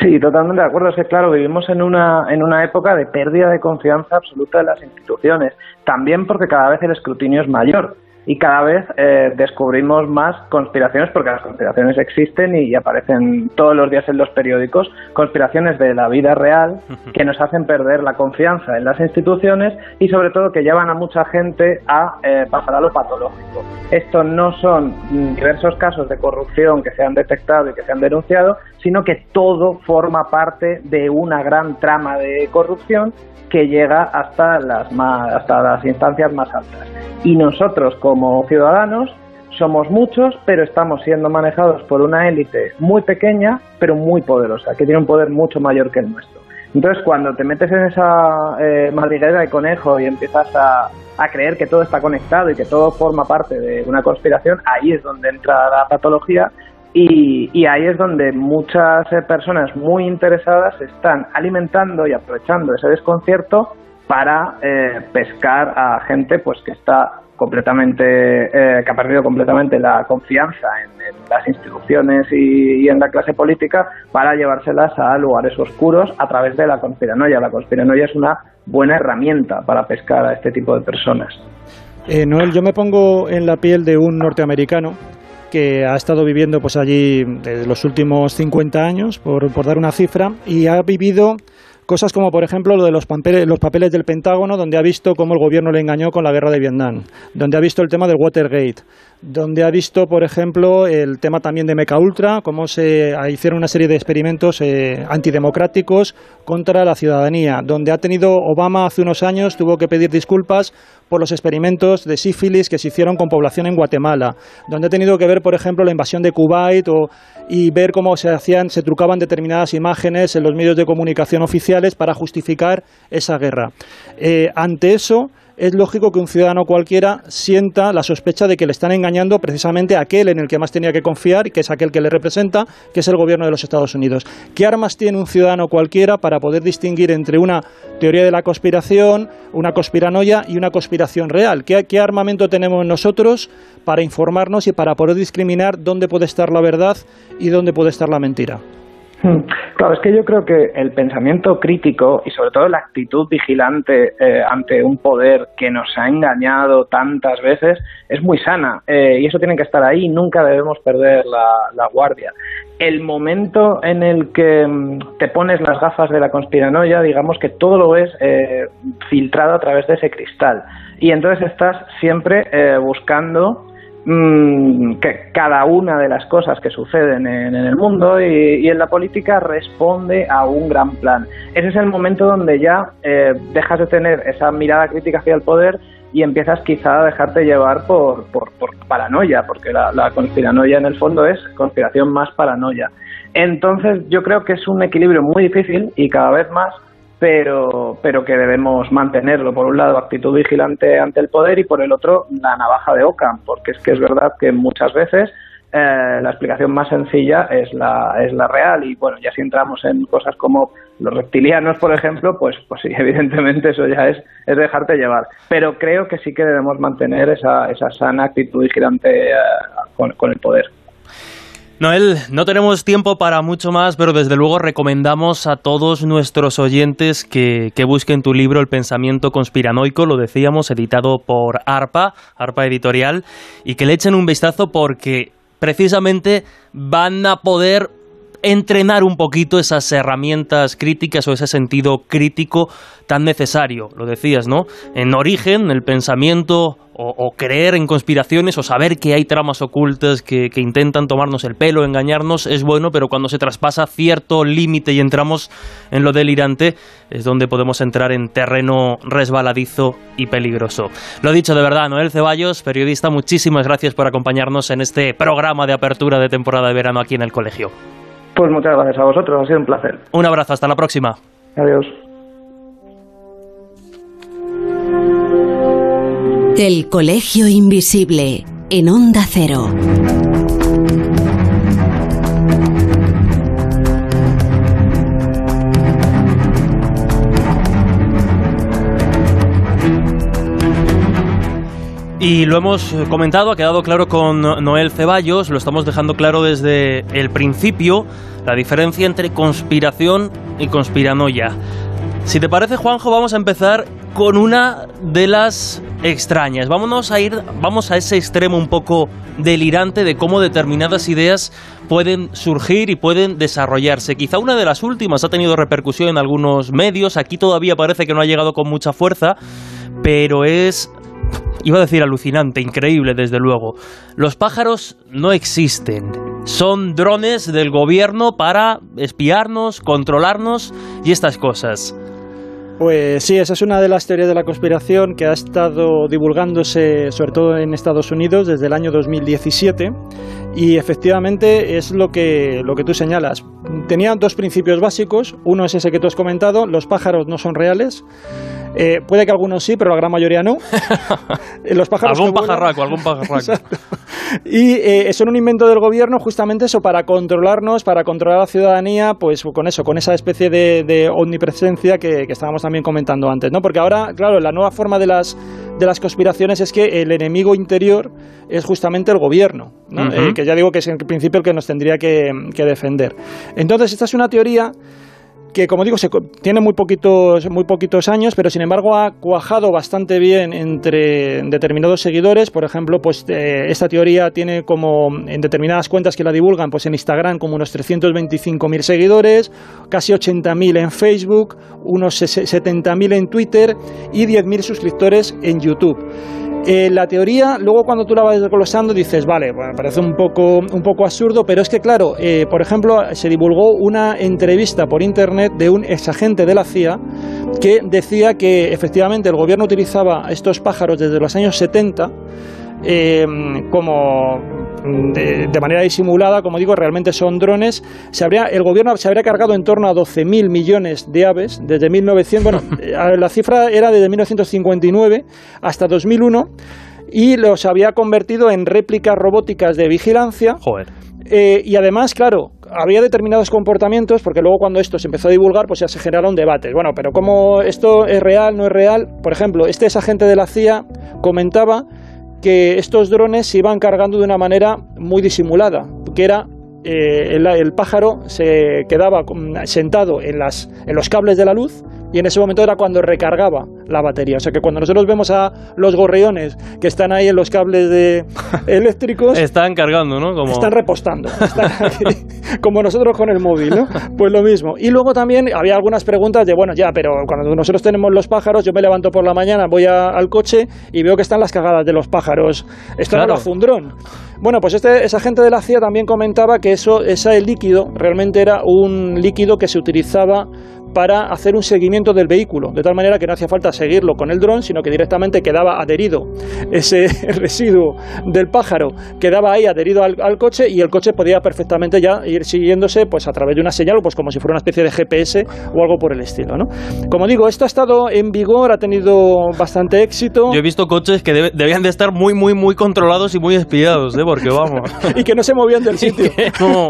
Sí, totalmente de acuerdo. Es que, claro, vivimos en una, en una época de pérdida de confianza absoluta de las instituciones. También porque cada vez el escrutinio es mayor y cada vez eh, descubrimos más conspiraciones, porque las conspiraciones existen y, aparecen todos los días en los periódicos, conspiraciones de la vida real que nos hacen perder la confianza en las instituciones y sobre todo que llevan a mucha gente a eh, pasar a lo patológico. Estos no son diversos casos de corrupción que se han detectado y que se han denunciado, sino que todo forma parte de una gran trama de corrupción que llega hasta las, hasta las instancias más altas. Y nosotros como ciudadanos somos muchos, pero estamos siendo manejados por una élite muy pequeña, pero muy poderosa, que tiene un poder mucho mayor que el nuestro. Entonces, cuando te metes en esa eh, madriguera de conejo y empiezas a, a, creer que todo está conectado y que todo forma parte de una conspiración, ahí es donde entra la patología y, ahí es donde muchas eh, personas muy interesadas están alimentando y aprovechando ese desconcierto para eh, pescar a gente pues que está completamente eh, que ha perdido completamente la confianza en, las instituciones y, en la clase política para llevárselas a lugares oscuros a través de la conspiranoia. La conspiranoia es una buena herramienta para pescar a este tipo de personas. Noel, yo me pongo en la piel de un norteamericano que ha estado viviendo pues allí desde los últimos 50 años, por, por dar una cifra, y ha vivido Cosas como, por ejemplo, lo de los papeles, los papeles del Pentágono, donde ha visto cómo el gobierno le engañó con la guerra de Vietnam, donde ha visto el tema del Watergate, donde ha visto, por ejemplo, el tema también de Meca Ultra, cómo se hicieron una serie de experimentos eh, antidemocráticos contra la ciudadanía, donde ha tenido Obama hace unos años, tuvo que pedir disculpas por los experimentos de sífilis que se hicieron con población en Guatemala, donde ha tenido que ver, por ejemplo, la invasión de Kuwait y ver cómo se hacían, se trucaban determinadas imágenes en los medios de comunicación oficiales para justificar esa guerra. Eh, ante eso, es lógico que un ciudadano cualquiera sienta la sospecha de que le están engañando precisamente a aquel en el que más tenía que confiar, que es aquel que le representa, que es el gobierno de los Estados Unidos. ¿Qué armas tiene un ciudadano cualquiera para poder distinguir entre una teoría de la conspiración, una conspiranoia y una conspiración real? ¿Qué, qué armamento tenemos nosotros para informarnos y para poder discriminar dónde puede estar la verdad y dónde puede estar la mentira? Hmm. Claro, es que yo creo que el pensamiento crítico y sobre todo la actitud vigilante eh, ante un poder que nos ha engañado tantas veces es muy sana eh, y eso tiene que estar ahí, nunca debemos perder la, guardia. El momento en el que mm, te pones las gafas de la conspiranoia, digamos que todo lo es eh, filtrado a través de ese cristal y entonces estás siempre buscando Mm, que cada una de las cosas que suceden en, el mundo y, en la política responde a un gran plan. Ese es el momento donde ya eh, dejas de tener esa mirada crítica hacia el poder y empiezas quizá a dejarte llevar por, por, paranoia, porque la, la conspiranoia en el fondo es conspiración más paranoia. Entonces yo creo que es un equilibrio muy difícil y cada vez más pero, pero que debemos mantenerlo. Por un lado, actitud vigilante ante el poder y por el otro, la navaja de Ockham, porque es que es verdad que muchas veces eh, la explicación más sencilla es la, es la real y bueno, ya si entramos en cosas como los reptilianos, por ejemplo, pues, pues sí, evidentemente eso ya es, es dejarte llevar. Pero creo que sí que debemos mantener esa, esa sana actitud vigilante eh, con, con el poder. Noel, no tenemos tiempo para mucho más, pero desde luego recomendamos a todos nuestros oyentes que, que, busquen tu libro El pensamiento conspiranoico, lo decíamos, editado por ARPA, ARPA Editorial, y que le echen un vistazo porque precisamente van a poder entrenar un poquito esas herramientas críticas o ese sentido crítico tan necesario. Lo decías, ¿no? En origen, el pensamiento o, creer en conspiraciones o saber que hay tramas ocultas que, que, intentan tomarnos el pelo, engañarnos, es bueno, pero cuando se traspasa cierto límite y entramos en lo delirante, es donde podemos entrar en terreno resbaladizo y peligroso. Lo dicho de verdad, Noel Ceballos, periodista, muchísimas gracias por acompañarnos en este programa de apertura de temporada de verano aquí en el colegio. Pues muchas gracias a vosotros, ha sido un placer. Un abrazo, hasta la próxima. Adiós. El Colegio Invisible, en Onda Cero. Y lo hemos comentado, ha quedado claro con Noel Ceballos, lo estamos dejando claro desde el principio, la diferencia entre conspiración y conspiranoia. Si te parece, Juanjo, vamos a empezar con una de las extrañas. Vámonos a ir, vamos a ese extremo un poco delirante de cómo determinadas ideas pueden surgir y pueden desarrollarse. Quizá una de las últimas ha tenido repercusión en algunos medios, aquí todavía parece que no ha llegado con mucha fuerza, pero es iba a decir alucinante, increíble desde luego. Los pájaros no existen. Son drones del gobierno para espiarnos, controlarnos y estas cosas. Pues sí, esa es una de las teorías de la conspiración que ha estado divulgándose sobre todo en Estados Unidos desde el año 2017 y efectivamente es lo que, lo que tú señalas. Tenía dos principios básicos. Uno es ese que tú has comentado, los pájaros no son reales. Eh, puede que algunos sí, pero la gran mayoría no. Los pájaros algún pajarraco, algún pajarraco. y eh, son un invento del gobierno justamente eso, para controlarnos, para controlar a la ciudadanía, pues con eso, con esa especie de, omnipresencia que, estábamos también comentando antes, ¿no? Porque ahora, claro, la nueva forma de las, de las conspiraciones es que el enemigo interior es justamente el gobierno, eh, que ya digo que es en principio el que nos tendría que, que defender. Entonces, esta es una teoría que como digo tiene muy poquitos, muy poquitos años, pero sin embargo ha cuajado bastante bien entre determinados seguidores. Por ejemplo, pues eh, esta teoría tiene como en determinadas cuentas que la divulgan, pues en Instagram como unos 325.000 seguidores, casi 80.000 en Facebook, unos 70.000 en Twitter y 10.000 suscriptores en YouTube. Eh, la teoría, luego cuando tú la vas desglosando dices, vale, parece un poco, un poco absurdo, pero es que claro, eh, por ejemplo, se divulgó una entrevista por internet de un exagente de la CIA que decía que efectivamente el gobierno utilizaba estos pájaros desde los años 70 eh, como de, manera disimulada, como digo, realmente son drones. Se habría, el gobierno se habría cargado en torno a 12.000 millones de aves desde 1900. Bueno, eh, la cifra era desde 1959 hasta 2001 y los había convertido en réplicas robóticas de vigilancia. Joder. Eh, y además, claro, había determinados comportamientos, porque luego cuando esto se empezó a divulgar, pues ya se generaron debates. Bueno, pero ¿cómo esto es real, no es real? Por ejemplo, este es agente de la CIA comentaba que estos drones se iban cargando de una manera muy disimulada, que era eh, el, pájaro se quedaba sentado en, las, en los cables de la luz y en ese momento era cuando recargaba la batería. O sea que cuando nosotros vemos a los gorriones que están ahí en los cables de eléctricos... están cargando, ¿no? Están repostando. como nosotros con el móvil, ¿no? Pues lo mismo. Y luego también había algunas preguntas de, bueno, ya, pero cuando nosotros tenemos los pájaros, yo me levanto por la mañana, voy al coche y veo que están las cagadas de los pájaros. Esto claro. no un dron. Bueno, pues este, esa gente de la CIA también comentaba que eso, ese líquido realmente era un líquido que se utilizaba para hacer un seguimiento del vehículo, de tal manera que no hacía falta seguirlo con el dron, sino que directamente quedaba adherido ese residuo del pájaro, quedaba ahí adherido al, coche y el coche podía perfectamente ya ir siguiéndose pues a través de una señal, pues como si fuera una especie de GPS o algo por el estilo, ¿no? Como digo, esto ha estado en vigor, ha tenido bastante éxito. Yo he visto coches que debían de estar muy, muy, muy controlados y muy espiados, ¿eh? Porque vamos. y que no se movían del sitio. no.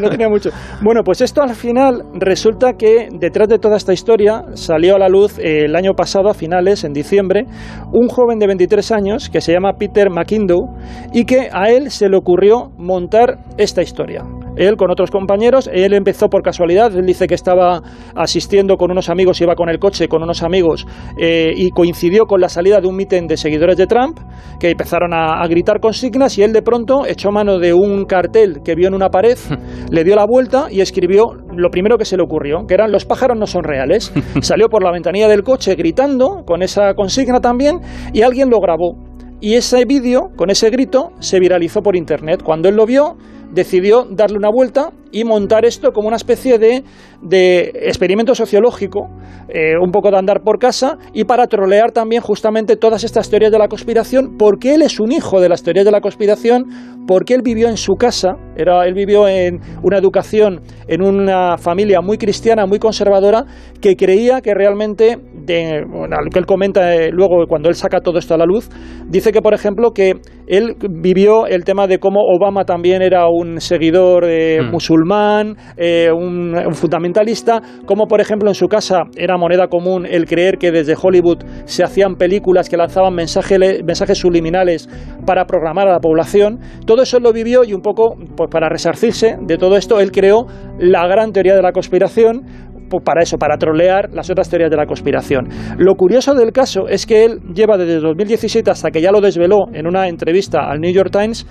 no tenía mucho. Bueno, pues esto al final resulta que detrás de toda esta historia salió a la luz eh, el año pasado, a finales, en diciembre, un joven de 23 años que se llama Peter McIndoe y que a él se le ocurrió montar esta historia él con otros compañeros, él empezó por casualidad, él dice que estaba asistiendo con unos amigos, iba con el coche con unos amigos eh, y coincidió con la salida de un mitin de seguidores de Trump que empezaron a, gritar consignas y él de pronto echó mano de un cartel que vio en una pared, le dio la vuelta y escribió lo primero que se le ocurrió, que eran los pájaros no son reales. Salió por la ventanilla del coche gritando con esa consigna también y alguien lo grabó. Y ese vídeo, con ese grito, se viralizó por internet. Cuando él lo vio, decidió darle una vuelta y montar esto como una especie de, de experimento sociológico, eh, un poco de andar por casa, y para trolear también justamente todas estas teorías de la conspiración, porque él es un hijo de las teorías de la conspiración, porque él vivió en su casa, era, él vivió en una educación, en una familia muy cristiana, muy conservadora, que creía que realmente, de, lo que él comenta eh, luego cuando él saca todo esto a la luz, dice que, por ejemplo, que él vivió el tema de cómo Obama también era un seguidor eh, mm. musulmán, eh, un, fundamentalista, como por ejemplo en su casa era moneda común el creer que desde Hollywood se hacían películas que lanzaban mensajes, mensajes subliminales para programar a la población. Todo eso lo vivió y un poco pues, para resarcirse de todo esto, él creó la gran teoría de la conspiración, para eso, para trolear las otras teorías de la conspiración. Lo curioso del caso es que él lleva desde 2017 hasta que ya lo desveló en una entrevista al New York Times,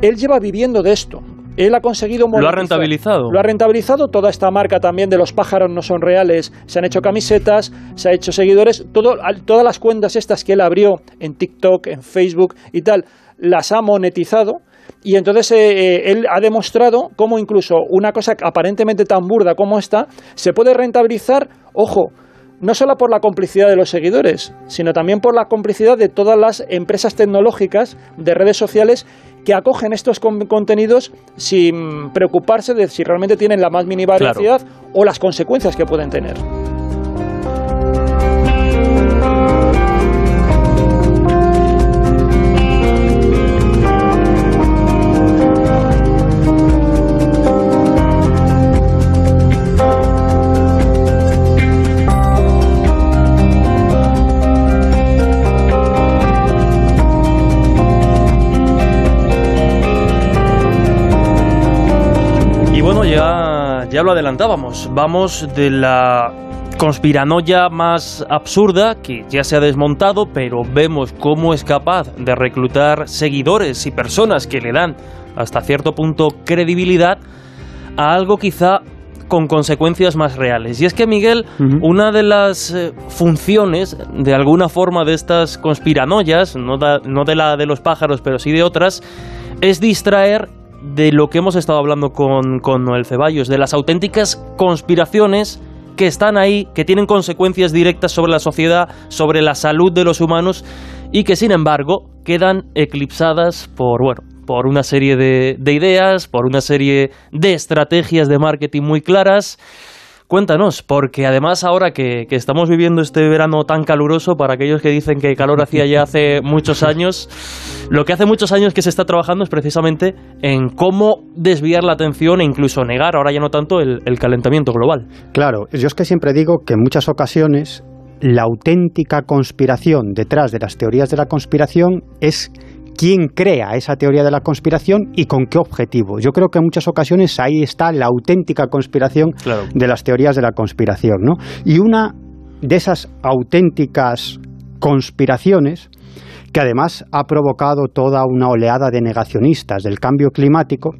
él lleva viviendo de esto. Él ha conseguido Lo ha rentabilizado. Lo ha rentabilizado. Toda esta marca también de los pájaros no son reales. Se han hecho camisetas, se ha hecho seguidores. Todo, todas las cuentas estas que él abrió en TikTok, en Facebook y tal, las ha monetizado y entonces eh, eh, él ha demostrado cómo incluso una cosa aparentemente tan burda como esta se puede rentabilizar, ojo, no solo por la complicidad de los seguidores, sino también por la complicidad de todas las empresas tecnológicas de redes sociales que acogen estos contenidos sin preocuparse de si realmente tienen la más mínima veracidad o las consecuencias que pueden tener. Ya lo adelantábamos, vamos de la conspiranoia más absurda que ya se ha desmontado, pero vemos cómo es capaz de reclutar seguidores y personas que le dan hasta cierto punto credibilidad a algo quizá con consecuencias más reales. Y es que, Miguel, una de las eh, funciones, de alguna forma, de estas conspiranoias, no, no de la de los pájaros, pero sí de otras, es distraer de lo que hemos estado hablando con, con Noel Ceballos, de las auténticas conspiraciones que están ahí, que tienen consecuencias directas sobre la sociedad, sobre la salud de los humanos y que sin embargo quedan eclipsadas por, bueno, por una serie de, de ideas, por una serie de estrategias de marketing muy claras Cuéntanos, porque además ahora que, estamos viviendo este verano tan caluroso, para aquellos que dicen que calor hacía ya hace muchos años, lo que hace muchos años que se está trabajando es precisamente en cómo desviar la atención e incluso negar, ahora ya no tanto, el, el calentamiento global. Claro, yo es que siempre digo que en muchas ocasiones la auténtica conspiración detrás de las teorías de la conspiración es quién crea esa teoría de la conspiración y con qué objetivo. Yo creo que en muchas ocasiones ahí está la auténtica conspiración de las teorías de la conspiración. ¿no? Y una de esas auténticas conspiraciones que además ha provocado toda una oleada de negacionistas del cambio climático,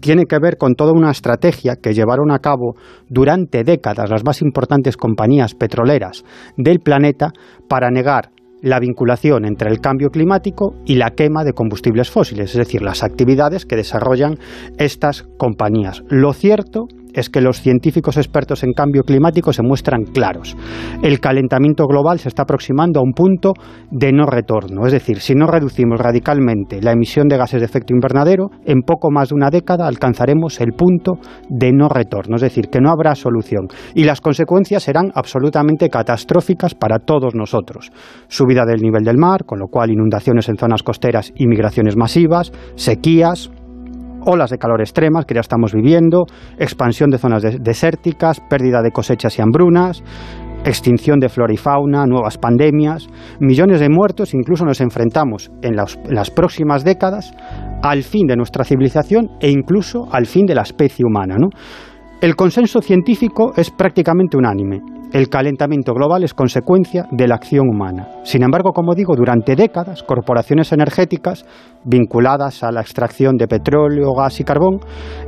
tiene que ver con toda una estrategia que llevaron a cabo durante décadas las más importantes compañías petroleras del planeta para negar la vinculación entre el cambio climático y la quema de combustibles fósiles, es decir, las actividades que desarrollan estas compañías. Lo cierto que los científicos expertos en cambio climático se muestran claros. El calentamiento global se está aproximando a un punto de no retorno, es decir, si no reducimos radicalmente la emisión de gases de efecto invernadero, en poco más de una década alcanzaremos el punto de no retorno, es decir, que no habrá solución y las consecuencias serán absolutamente catastróficas para todos nosotros. Subida del nivel del mar, con lo cual inundaciones en zonas costeras y migraciones masivas, sequías, olas de calor extremas que ya estamos viviendo, expansión de zonas desérticas, pérdida de cosechas y hambrunas, extinción de flora y fauna, nuevas pandemias, millones de muertos, incluso nos enfrentamos en las, próximas décadas al fin de nuestra civilización e incluso al fin de la especie humana. El consenso científico es prácticamente unánime. El calentamiento global es consecuencia de la acción humana. Sin embargo, como digo, durante décadas, corporaciones energéticas vinculadas a la extracción de petróleo, gas y carbón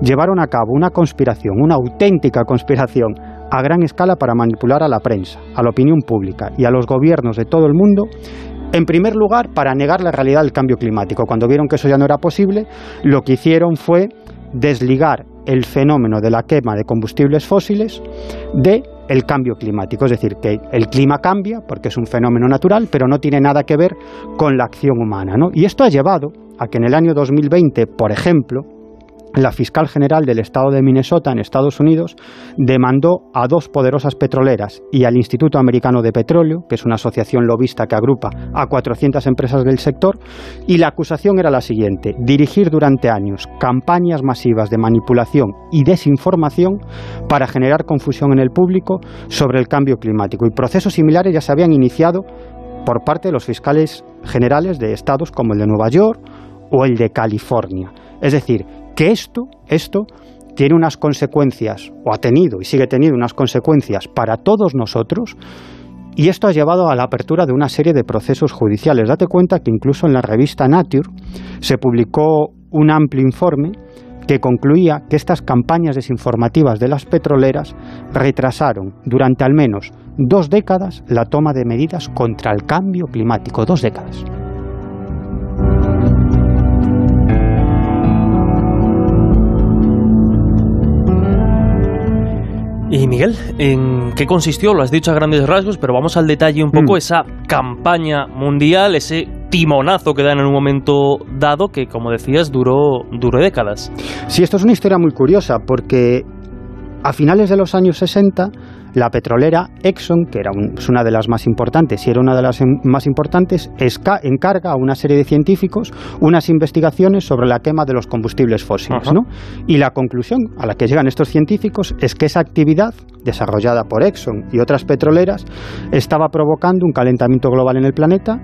llevaron a cabo una conspiración, una auténtica conspiración a gran escala para manipular a la prensa, a la opinión pública y a los gobiernos de todo el mundo en primer lugar, para negar la realidad del cambio climático. Cuando vieron que eso ya no era posible, lo que hicieron fue desligar el fenómeno de la quema de combustibles fósiles de el cambio climático, es decir, que el clima cambia porque es un fenómeno natural, pero no tiene nada que ver con la acción humana, Y esto ha llevado a que en el año 2020, por ejemplo, la fiscal general del estado de Minnesota en Estados Unidos demandó a dos poderosas petroleras y al Instituto Americano de Petróleo, que es una asociación lobista que agrupa a 400 empresas del sector, y la acusación era la siguiente, dirigir durante años campañas masivas de manipulación y desinformación para generar confusión en el público sobre el cambio climático. Y procesos similares ya se habían iniciado por parte de los fiscales generales de estados como el de Nueva York o el de California. Es decir, que esto, esto tiene unas consecuencias, o ha tenido y sigue teniendo unas consecuencias para todos nosotros, y esto ha llevado a la apertura de una serie de procesos judiciales. Date cuenta que incluso en la revista Nature se publicó un amplio informe que concluía que estas campañas desinformativas de las petroleras retrasaron durante al menos dos décadas la toma de medidas contra el cambio climático. Dos décadas. Y Miguel, ¿en qué consistió? Lo has dicho a grandes rasgos, pero vamos al detalle un poco, mm. esa campaña mundial, ese timonazo que dan en un momento dado que, como decías, duró, duró décadas. Sí, esto es una historia muy curiosa porque a finales de los años 60 la petrolera Exxon, que era una de las más importantes y era una de las más importantes, encarga a una serie de científicos unas investigaciones sobre la quema de los combustibles fósiles. ¿no? Y la conclusión a la que llegan estos científicos es que esa actividad desarrollada por Exxon y otras petroleras estaba provocando un calentamiento global en el planeta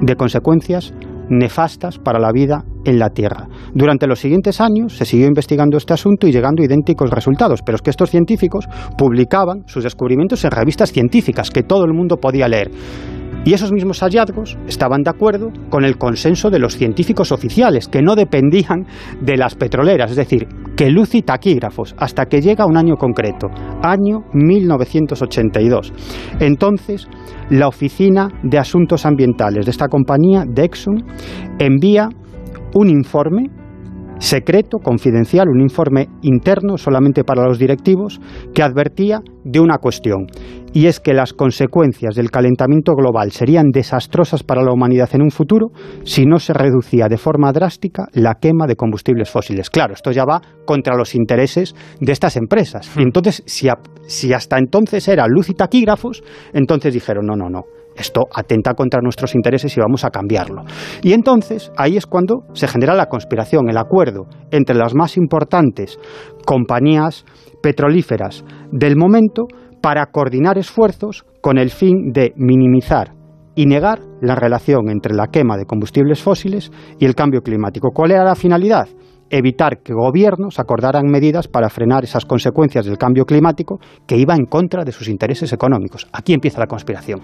de consecuencias nefastas para la vida en la Tierra. Durante los siguientes años se siguió investigando este asunto y llegando a idénticos resultados, pero es que estos científicos publicaban sus descubrimientos en revistas científicas que todo el mundo podía leer. Y esos mismos hallazgos estaban de acuerdo con el consenso de los científicos oficiales, que no dependían de las petroleras, es decir, que luz y taquígrafos, hasta que llega un año concreto, año 1982. Entonces, la Oficina de Asuntos Ambientales de esta compañía, Dexon, envía un informe secreto, confidencial, un informe interno solamente para los directivos, que advertía de una cuestión, y es que las consecuencias del calentamiento global serían desastrosas para la humanidad en un futuro si no se reducía de forma drástica la quema de combustibles fósiles. Claro, esto ya va contra los intereses de estas empresas. Y hmm. entonces, si, si hasta entonces era luz y taquígrafos, entonces dijeron, no, no, no, esto atenta contra nuestros intereses y vamos a cambiarlo. Y entonces ahí es cuando se genera la conspiración, el acuerdo entre las más importantes compañías petrolíferas del momento para coordinar esfuerzos con el fin de minimizar y negar la relación entre la quema de combustibles fósiles y el cambio climático. ¿Cuál era la finalidad? evitar que gobiernos acordaran medidas para frenar esas consecuencias del cambio climático que iba en contra de sus intereses económicos. Aquí empieza la conspiración.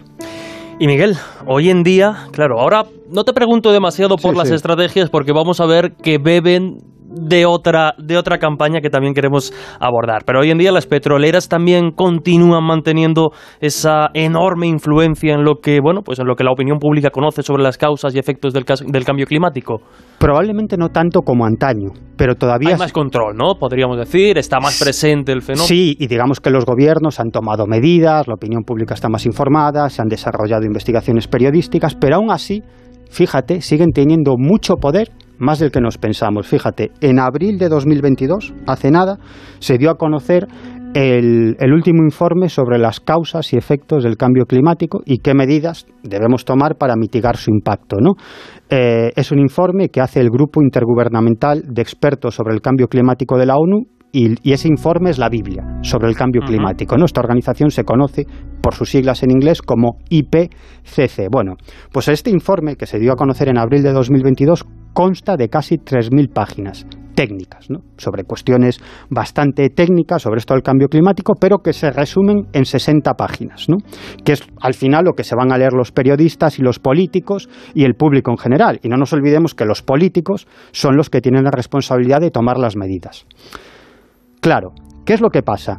Y Miguel, hoy en día, claro, ahora no te pregunto demasiado por las estrategias porque vamos a ver que beben de otra, de otra campaña que también queremos abordar. Pero hoy en día las petroleras también continúan manteniendo esa enorme influencia en lo que, bueno, pues en lo que la opinión pública conoce sobre las causas y efectos del, del cambio climático. Probablemente no tanto como antaño, pero todavía... Hay más control, ¿no? Podríamos decir, está más presente el fenómeno. Sí, y digamos que los gobiernos han tomado medidas, la opinión pública está más informada, se han desarrollado investigaciones periodísticas, pero aún así, fíjate, siguen teniendo mucho poder más del que nos pensamos. Fíjate, en abril de 2022, hace nada, se dio a conocer el, último informe sobre las causas y efectos del cambio climático y qué medidas debemos tomar para mitigar su impacto. ¿no? Eh, es un informe que hace el Grupo Intergubernamental de Expertos sobre el Cambio Climático de la ONU y, ese informe es la Biblia sobre el cambio climático. Nuestra organización se conoce por sus siglas en inglés como IPCC. Bueno, pues este informe, que se dio a conocer en abril de 2022, consta de casi 3.000 páginas técnicas, ¿no? sobre cuestiones bastante técnicas sobre esto del cambio climático, pero que se resumen en 60 páginas, ¿no? que es al final lo que se van a leer los periodistas y los políticos y el público en general. Y no nos olvidemos que los políticos son los que tienen la responsabilidad de tomar las medidas. Claro, ¿qué es lo que pasa?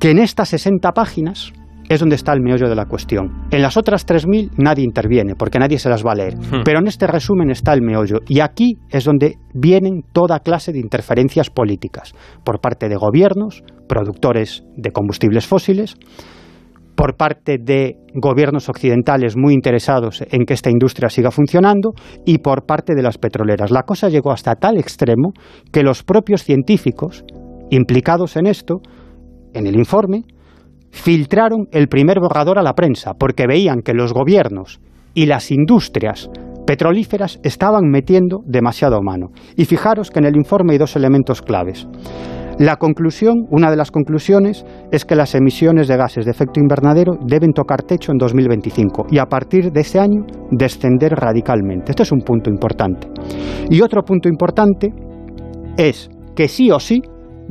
Que en estas 60 páginas es donde está el meollo de la cuestión. En las otras 3.000 nadie interviene, porque nadie se las va a leer. Hmm. Pero en este resumen está el meollo. Y aquí es donde vienen toda clase de interferencias políticas, por parte de gobiernos, productores de combustibles fósiles, por parte de gobiernos occidentales muy interesados en que esta industria siga funcionando y por parte de las petroleras. La cosa llegó hasta tal extremo que los propios científicos implicados en esto, en el informe, filtraron el primer borrador a la prensa porque veían que los gobiernos y las industrias petrolíferas estaban metiendo demasiado mano. Y fijaros que en el informe hay dos elementos claves. La conclusión, una de las conclusiones, es que las emisiones de gases de efecto invernadero deben tocar techo en 2025 y a partir de ese año descender radicalmente. Este es un punto importante. Y otro punto importante es que sí o sí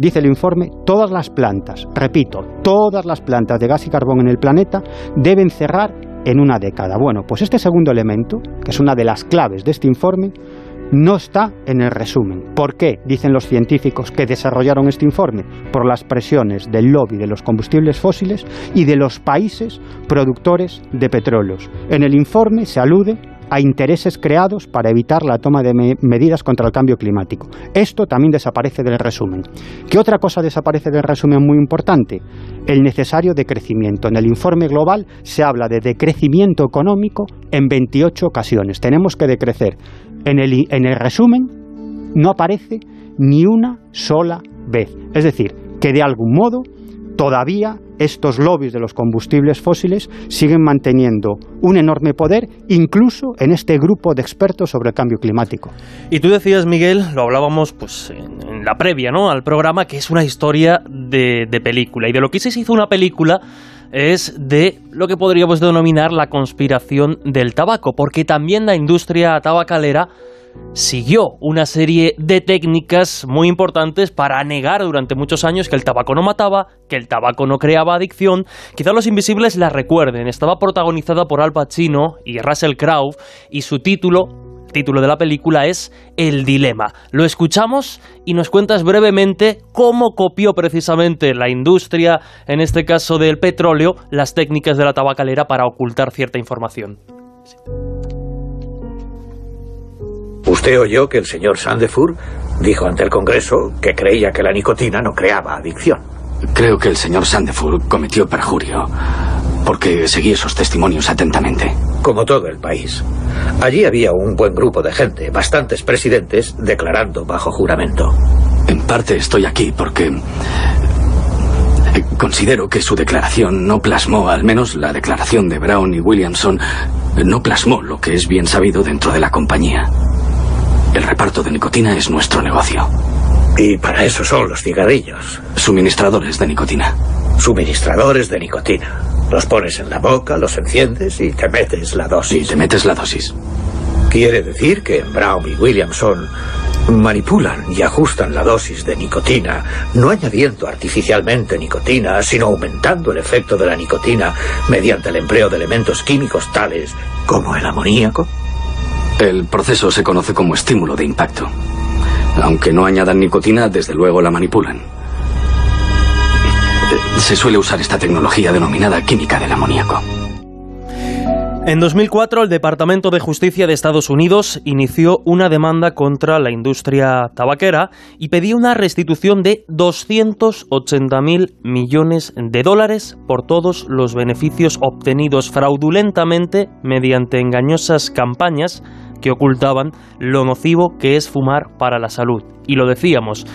dice el informe, todas las plantas, repito, todas las plantas de gas y carbón en el planeta deben cerrar en una década. Bueno, pues este segundo elemento, que es una de las claves de este informe, no está en el resumen. ¿Por qué? Dicen los científicos que desarrollaron este informe. Por las presiones del lobby de los combustibles fósiles y de los países productores de petróleos. En el informe se alude a intereses creados para evitar la toma de medidas contra el cambio climático. Esto también desaparece del resumen. ¿Qué otra cosa desaparece del resumen muy importante? El necesario decrecimiento. En el informe global se habla de decrecimiento económico en 28 ocasiones. Tenemos que decrecer. En el, en el resumen no aparece ni una sola vez. Es decir, que de algún modo todavía estos lobbies de los combustibles fósiles siguen manteniendo un enorme poder, incluso en este grupo de expertos sobre el cambio climático. Y tú decías, Miguel, lo hablábamos pues en, la previa ¿no? al programa, que es una historia de, de película. Y de lo que se hizo una película es de lo que podríamos denominar la conspiración del tabaco, porque también la industria tabacalera siguió una serie de técnicas muy importantes para negar durante muchos años que el tabaco no mataba, que el tabaco no creaba adicción. Quizá los invisibles la recuerden. Estaba protagonizada por Al Pacino y Russell Crowe y su título el título de la película es El Dilema. Lo escuchamos y nos cuentas brevemente cómo copió precisamente la industria, en este caso del petróleo, las técnicas de la tabacalera para ocultar cierta información. Usted oyó que el señor Sandefur dijo ante el Congreso que creía que la nicotina no creaba adicción. Creo que el señor Sandefur cometió perjurio porque seguí esos testimonios atentamente. Como todo el país. Allí había un buen grupo de gente, bastantes presidentes, declarando bajo juramento. En parte estoy aquí porque considero que su declaración no plasmó, al menos la declaración de Brown y Williamson, no plasmó lo que es bien sabido dentro de la compañía. El reparto de nicotina es nuestro negocio. Y para eso son los cigarrillos. Suministradores de nicotina. Suministradores de nicotina. Los pones en la boca, los enciendes y te metes la dosis. Y te metes la dosis. Quiere decir que Brown y Williamson manipulan y ajustan la dosis de nicotina, no añadiendo artificialmente nicotina, sino aumentando el efecto de la nicotina mediante el empleo de elementos químicos tales como el amoníaco. El proceso se conoce como estímulo de impacto. Aunque no añadan nicotina, desde luego la manipulan. Se suele usar esta tecnología denominada química del amoníaco. En 2004, el Departamento de Justicia de Estados Unidos inició una demanda contra la industria tabaquera y pedía una restitución de 280.000 millones de dólares por todos los beneficios obtenidos fraudulentamente mediante engañosas campañas que ocultaban lo nocivo que es fumar para la salud. Y lo decíamos,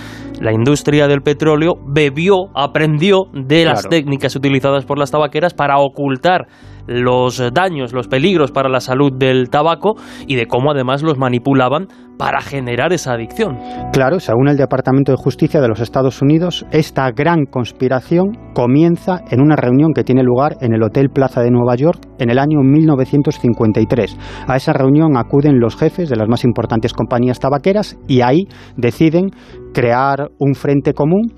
la industria del petróleo bebió, aprendió de las técnicas utilizadas por las tabaqueras para ocultar los daños, los peligros para la salud del tabaco y de cómo además los manipulaban para generar esa adicción. Claro, según el Departamento de Justicia de los Estados Unidos, esta gran conspiración comienza en una reunión que tiene lugar en el Hotel Plaza de Nueva York en el año 1953. A esa reunión acuden los jefes de las más importantes compañías tabaqueras y ahí deciden crear un frente común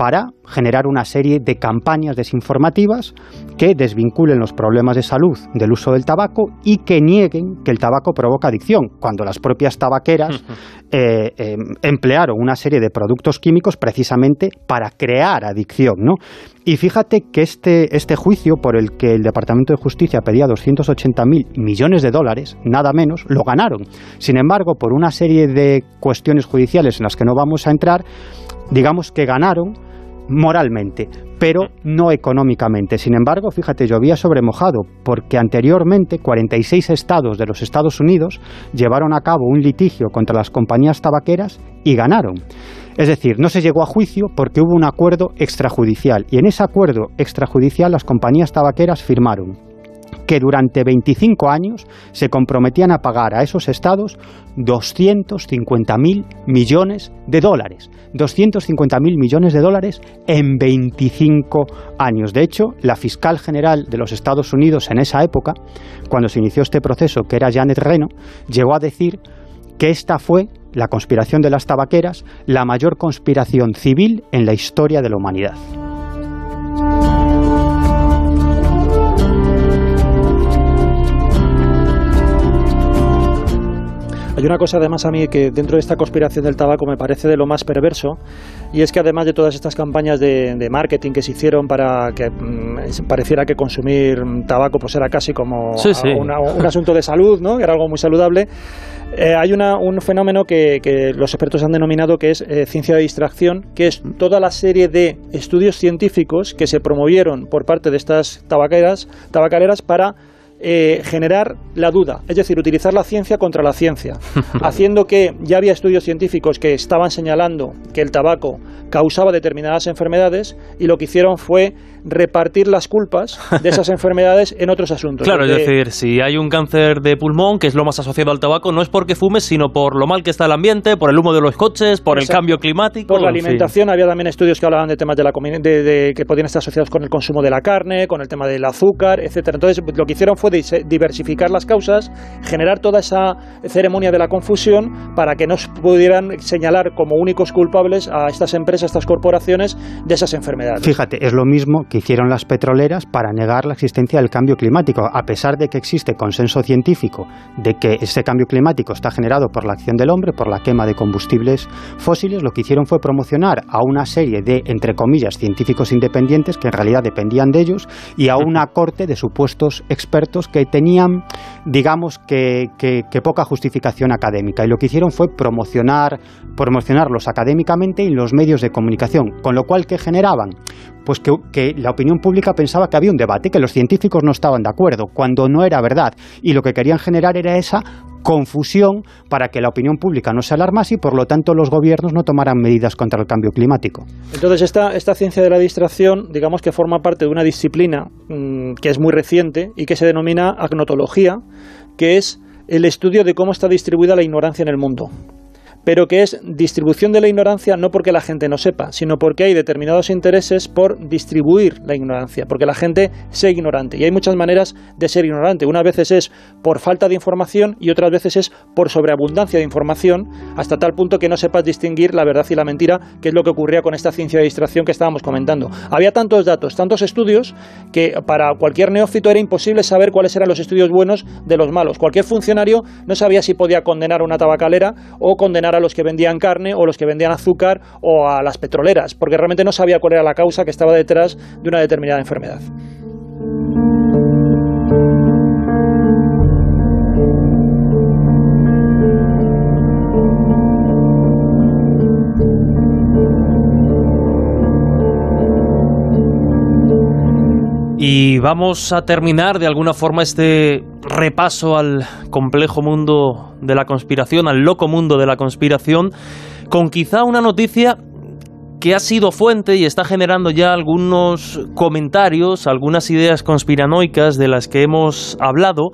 para generar una serie de campañas desinformativas que desvinculen los problemas de salud del uso del tabaco y que nieguen que el tabaco provoca adicción, cuando las propias tabaqueras eh, em, emplearon una serie de productos químicos precisamente para crear adicción. ¿no? Y fíjate que este, este juicio por el que el Departamento de Justicia pedía 280.000 millones de dólares, nada menos, lo ganaron. Sin embargo, por una serie de cuestiones judiciales en las que no vamos a entrar, digamos que ganaron moralmente, pero no económicamente. Sin embargo, fíjate, llovía sobre mojado, porque anteriormente 46 estados de los Estados Unidos llevaron a cabo un litigio contra las compañías tabaqueras y ganaron. Es decir, no se llegó a juicio porque hubo un acuerdo extrajudicial y en ese acuerdo extrajudicial las compañías tabaqueras firmaron que durante 25 años se comprometían a pagar a esos estados 250.000 millones de dólares. 250.000 millones de dólares en 25 años. De hecho, la fiscal general de los Estados Unidos en esa época, cuando se inició este proceso, que era Janet Reno, llegó a decir que esta fue la conspiración de las tabaqueras, la mayor conspiración civil en la historia de la humanidad. Hay una cosa además a mí que dentro de esta conspiración del tabaco me parece de lo más perverso y es que además de todas estas campañas de, marketing que se hicieron para que mm, pareciera que consumir tabaco pues era casi como un asunto de salud, ¿no? que era algo muy saludable, eh, hay un fenómeno que, los expertos han denominado que es eh, ciencia de distracción, que es toda la serie de estudios científicos que se promovieron por parte de estas tabaqueras, tabacaleras para eh, generar la duda, es decir, utilizar la ciencia contra la ciencia, haciendo que ya había estudios científicos que estaban señalando que el tabaco causaba determinadas enfermedades y lo que hicieron fue repartir las culpas de esas enfermedades en otros asuntos. Claro, es decir, si hay un cáncer de pulmón, que es lo más asociado al tabaco, no es porque fumes, sino por lo mal que está el ambiente, por el humo de los coches, por el cambio climático. Por la alimentación, había también estudios que hablaban de temas de la de, que podían estar asociados con el consumo de la carne, con el tema del azúcar, etcétera. Entonces, lo que hicieron fue diversificar las causas, generar toda esa ceremonia de la confusión para que no pudieran señalar como únicos culpables a estas empresas, a estas corporaciones de esas enfermedades. Fíjate, es lo mismo que hicieron las petroleras para negar la existencia del cambio climático, a pesar de que existe consenso científico de que ese cambio climático está generado por la acción del hombre, por la quema de combustibles fósiles, lo que hicieron fue promocionar a una serie de, entre comillas, científicos independientes que en realidad dependían de ellos y a una corte de supuestos expertos que tenían, digamos, que, poca justificación académica. Y lo que hicieron fue promocionar, promocionarlos académicamente en los medios de comunicación, con lo cual, ¿qué generaban? Pues que, que la opinión pública pensaba que había un debate, que los científicos no estaban de acuerdo, cuando no era verdad. Y lo que querían generar era esa confusión para que la opinión pública no se alarmase y por lo tanto los gobiernos no tomaran medidas contra el cambio climático. Entonces esta, ciencia de la distracción digamos que forma parte de una disciplina mm, que es muy reciente y que se denomina agnotología, que es el estudio de cómo está distribuida la ignorancia en el mundo pero que es distribución de la ignorancia no porque la gente no sepa, sino porque hay determinados intereses por distribuir la ignorancia, porque la gente sea ignorante. Y hay muchas maneras de ser ignorante. Unas veces es por falta de información y otras veces es por sobreabundancia de información, hasta tal punto que no sepas distinguir la verdad y la mentira, que es lo que ocurría con esta ciencia de distracción que estábamos comentando. Había tantos datos, tantos estudios, que para cualquier neófito era imposible saber cuáles eran los estudios buenos de los malos. Cualquier funcionario no sabía si podía condenar una tabacalera o condenar a los que vendían carne o los que vendían azúcar o a las petroleras, porque realmente no sabía cuál era la causa que estaba detrás de una determinada enfermedad. Y vamos a terminar de alguna forma este repaso al complejo mundo de la conspiración, al loco mundo de la conspiración, con quizá una noticia que ha sido fuente y está generando ya algunos comentarios, algunas ideas conspiranoicas de las que hemos hablado.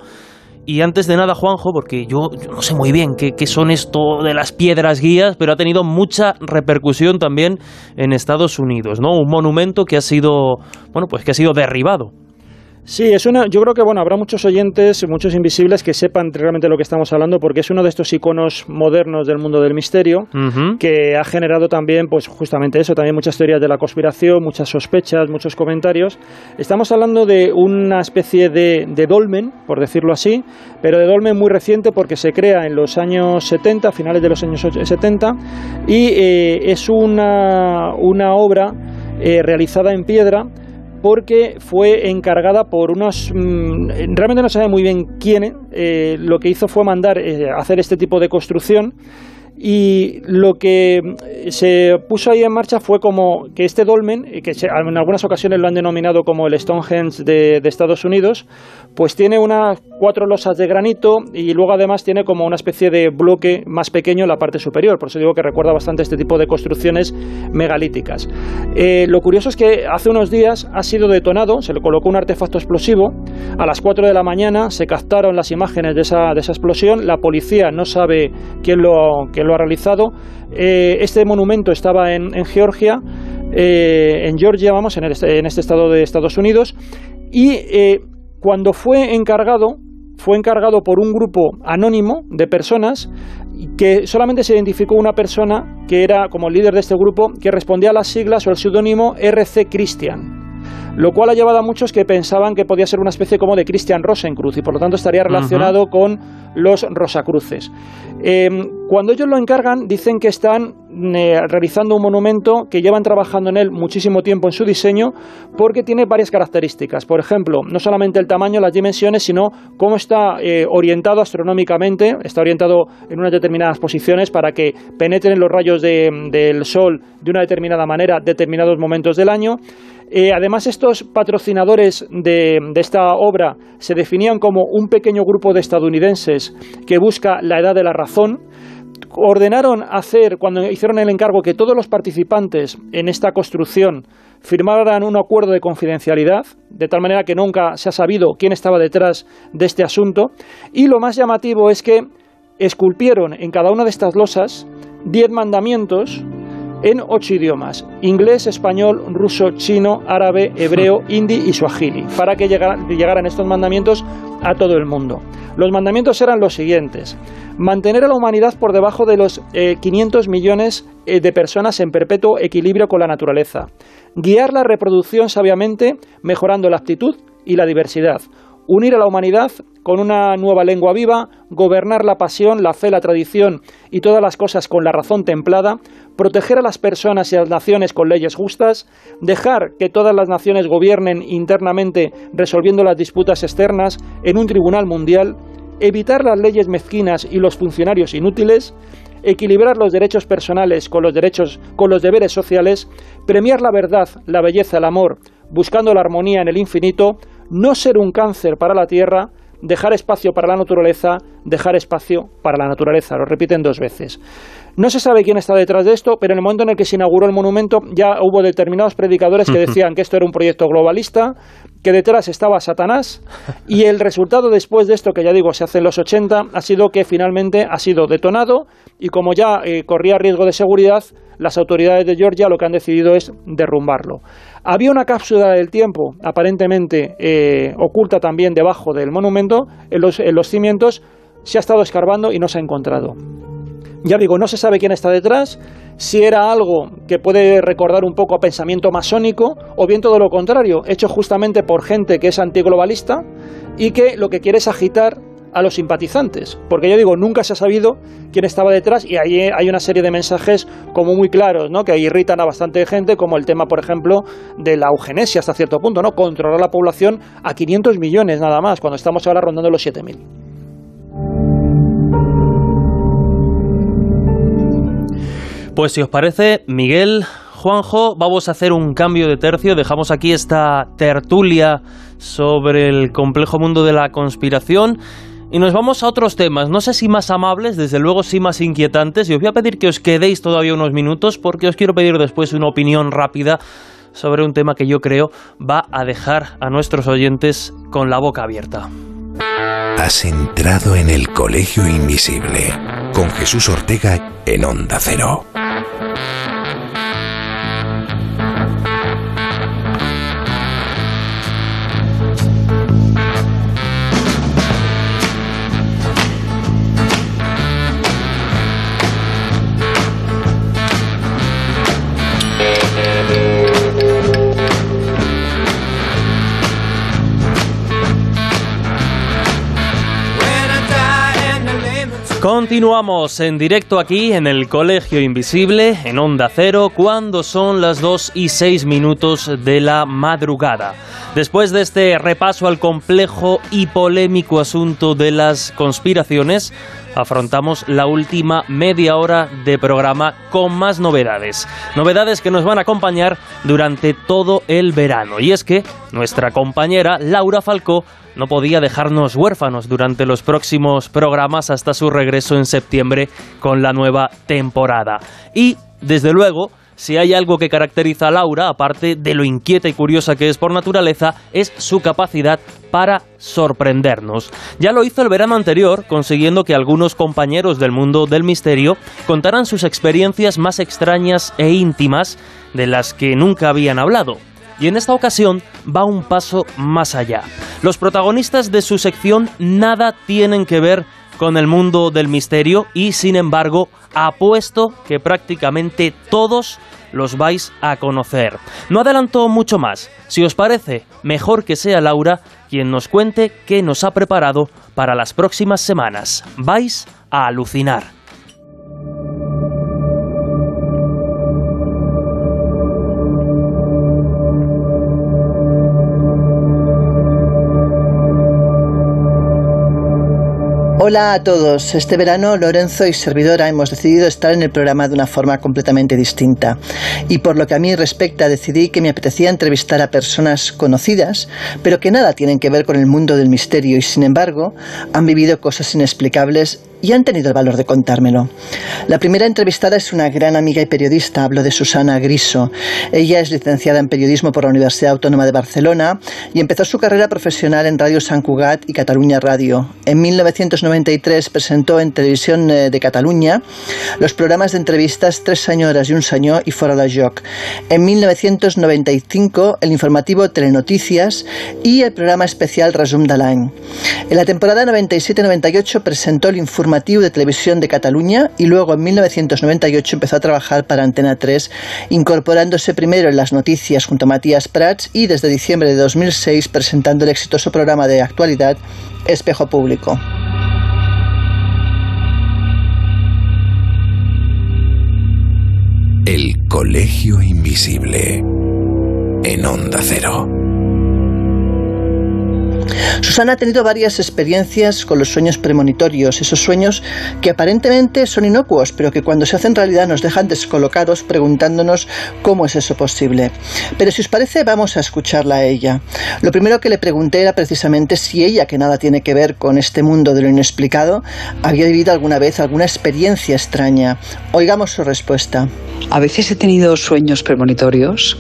Y antes de nada, Juanjo, porque yo, no sé muy bien qué, qué, son esto de las piedras guías, pero ha tenido mucha repercusión también en Estados Unidos, ¿no? Un monumento que ha sido, bueno, pues que ha sido derribado. Sí, es una, yo creo que bueno, habrá muchos oyentes, muchos invisibles que sepan realmente lo que estamos hablando, porque es uno de estos iconos modernos del mundo del misterio, que ha generado también, pues justamente eso, también muchas teorías de la conspiración, muchas sospechas, muchos comentarios. Estamos hablando de una especie de, dolmen, por decirlo así, pero de dolmen muy reciente porque se crea en los años 70, finales de los años 70, y eh, es una, una obra eh, realizada en piedra porque fue encargada por unos... Mm, realmente no sabe muy bien quién, eh, lo que hizo fue mandar eh, hacer este tipo de construcción y lo que se puso ahí en marcha fue como que este dolmen, que en algunas ocasiones lo han denominado como el Stonehenge de, de, Estados Unidos, pues tiene unas cuatro losas de granito y luego además tiene como una especie de bloque más pequeño en la parte superior. Por eso digo que recuerda bastante este tipo de construcciones megalíticas. Eh, lo curioso es que hace unos días ha sido detonado, se le colocó un artefacto explosivo. A las 4 de la mañana se captaron las imágenes de esa, de esa explosión. La policía no sabe quién lo, quién lo ha realizado. Eh, este monumento estaba en, Georgia, eh, en Georgia, vamos, en, este, estado de Estados Unidos, y eh, cuando fue encargado, fue encargado por un grupo anónimo de personas que solamente se identificó una persona que era como líder de este grupo que respondía a las siglas o el seudónimo RC Christian lo cual ha llevado a muchos que pensaban que podía ser una especie como de Christian Rosencruz y por lo tanto estaría relacionado con los Rosacruces. Em, cuando ellos lo encargan, dicen que están eh, realizando un monumento que llevan trabajando en él muchísimo tiempo en su diseño porque tiene varias características. Por ejemplo, no solamente el tamaño, las dimensiones, sino cómo está eh, orientado astronómicamente, está orientado en unas determinadas posiciones para que penetren los rayos del sol de una determinada manera, determinados momentos del año. Eh, además, estos patrocinadores de, esta obra se definían como un pequeño grupo de estadounidenses que busca la edad de la razón. Ordenaron hacer, cuando hicieron el encargo, que todos los participantes en esta construcción firmaran un acuerdo de confidencialidad, de tal manera que nunca se ha sabido quién estaba detrás de este asunto. Y lo más llamativo es que esculpieron en cada una de estas losas diez mandamientos en ocho idiomas, inglés, español, ruso, chino, árabe, hebreo, hindi y suajili, para que llegaran estos mandamientos a todo el mundo. Los mandamientos eran los siguientes. Mantener a la humanidad por debajo de los 500 eh, millones eh, de personas en perpetuo equilibrio con la naturaleza. Guiar la reproducción sabiamente, mejorando la aptitud y la diversidad unir a la humanidad con una nueva lengua viva, gobernar la pasión, la fe, la tradición y todas las cosas con la razón templada, proteger a las personas y a las naciones con leyes justas, dejar que todas las naciones gobiernen internamente resolviendo las disputas externas en un tribunal mundial, evitar las leyes mezquinas y los funcionarios inútiles, equilibrar los derechos personales con los derechos con los deberes sociales, premiar la verdad, la belleza, el amor, buscando la armonía en el infinito, no ser un cáncer para la Tierra, dejar espacio para la naturaleza, dejar espacio para la naturaleza. Lo repiten dos veces. No se sabe quién está detrás de esto, pero en el momento en el que se inauguró el monumento ya hubo determinados predicadores que decían que esto era un proyecto globalista, que detrás estaba Satanás, y el resultado después de esto, que ya digo, se hace en los 80, ha sido que finalmente ha sido detonado y como ya eh, corría riesgo de seguridad, las autoridades de Georgia lo que han decidido es derrumbarlo. Había una cápsula del tiempo, aparentemente eh, oculta también debajo del monumento, en los, en los cimientos, se ha estado escarbando y no se ha encontrado. Ya digo, no se sabe quién está detrás, si era algo que puede recordar un poco a pensamiento masónico, o bien todo lo contrario, hecho justamente por gente que es antiglobalista y que lo que quiere es agitar a los simpatizantes, porque ya digo, nunca se ha sabido quién estaba detrás y ahí hay una serie de mensajes como muy claros, ¿no? que irritan a bastante gente, como el tema, por ejemplo, de la eugenesia hasta cierto punto, ¿no? Controlar la población a 500 millones nada más, cuando estamos ahora rondando los 7000. Pues si os parece, Miguel, Juanjo, vamos a hacer un cambio de tercio. Dejamos aquí esta tertulia sobre el complejo mundo de la conspiración. Y nos vamos a otros temas, no sé si más amables, desde luego sí más inquietantes. Y os voy a pedir que os quedéis todavía unos minutos porque os quiero pedir después una opinión rápida sobre un tema que yo creo va a dejar a nuestros oyentes con la boca abierta. Has entrado en el Colegio Invisible con Jesús Ortega en Onda Cero. Thank you. Continuamos en directo aquí en el Colegio Invisible, en Onda Cero, cuando son las 2 y 6 minutos de la madrugada. Después de este repaso al complejo y polémico asunto de las conspiraciones, afrontamos la última media hora de programa con más novedades. Novedades que nos van a acompañar durante todo el verano. Y es que nuestra compañera Laura Falcó no podía dejarnos huérfanos durante los próximos programas hasta su regreso en septiembre con la nueva temporada. Y, desde luego, si hay algo que caracteriza a Laura, aparte de lo inquieta y curiosa que es por naturaleza, es su capacidad para sorprendernos. Ya lo hizo el verano anterior, consiguiendo que algunos compañeros del mundo del misterio contaran sus experiencias más extrañas e íntimas de las que nunca habían hablado y en esta ocasión va un paso más allá. Los protagonistas de su sección nada tienen que ver con el mundo del misterio y sin embargo apuesto que prácticamente todos los vais a conocer. No adelanto mucho más. Si os parece, mejor que sea Laura quien nos cuente qué nos ha preparado para las próximas semanas. Vais a alucinar. Hola a todos. Este verano Lorenzo y servidora hemos decidido estar en el programa de una forma completamente distinta. Y por lo que a mí respecta, decidí que me apetecía entrevistar a personas conocidas, pero que nada tienen que ver con el mundo del misterio y sin embargo han vivido cosas inexplicables y han tenido el valor de contármelo. La primera entrevistada es una gran amiga y periodista, hablo de Susana Griso. Ella es licenciada en periodismo por la Universidad Autónoma de Barcelona y empezó su carrera profesional en Radio San Cugat y Cataluña Radio. En 1993 presentó en Televisión eh, de Cataluña los programas de entrevistas Tres señoras y un señor y Fora de Joc. En 1995 el informativo Telenoticias y el programa especial Resum de l'any. En la temporada 97-98 presentó el de Televisión de Cataluña y luego en 1998 empezó a trabajar para Antena 3, incorporándose primero en las noticias junto a Matías Prats y desde diciembre de 2006 presentando el exitoso programa de actualidad Espejo Público. El Colegio Invisible en Onda Cero. Susana ha tenido varias experiencias con los sueños premonitorios, esos sueños que aparentemente son inocuos, pero que cuando se hacen realidad nos dejan descolocados preguntándonos cómo es eso posible. Pero si os parece, vamos a escucharla a ella. Lo primero que le pregunté era precisamente si ella, que nada tiene que ver con este mundo de lo inexplicado, había vivido alguna vez alguna experiencia extraña. Oigamos su respuesta. A veces he tenido sueños premonitorios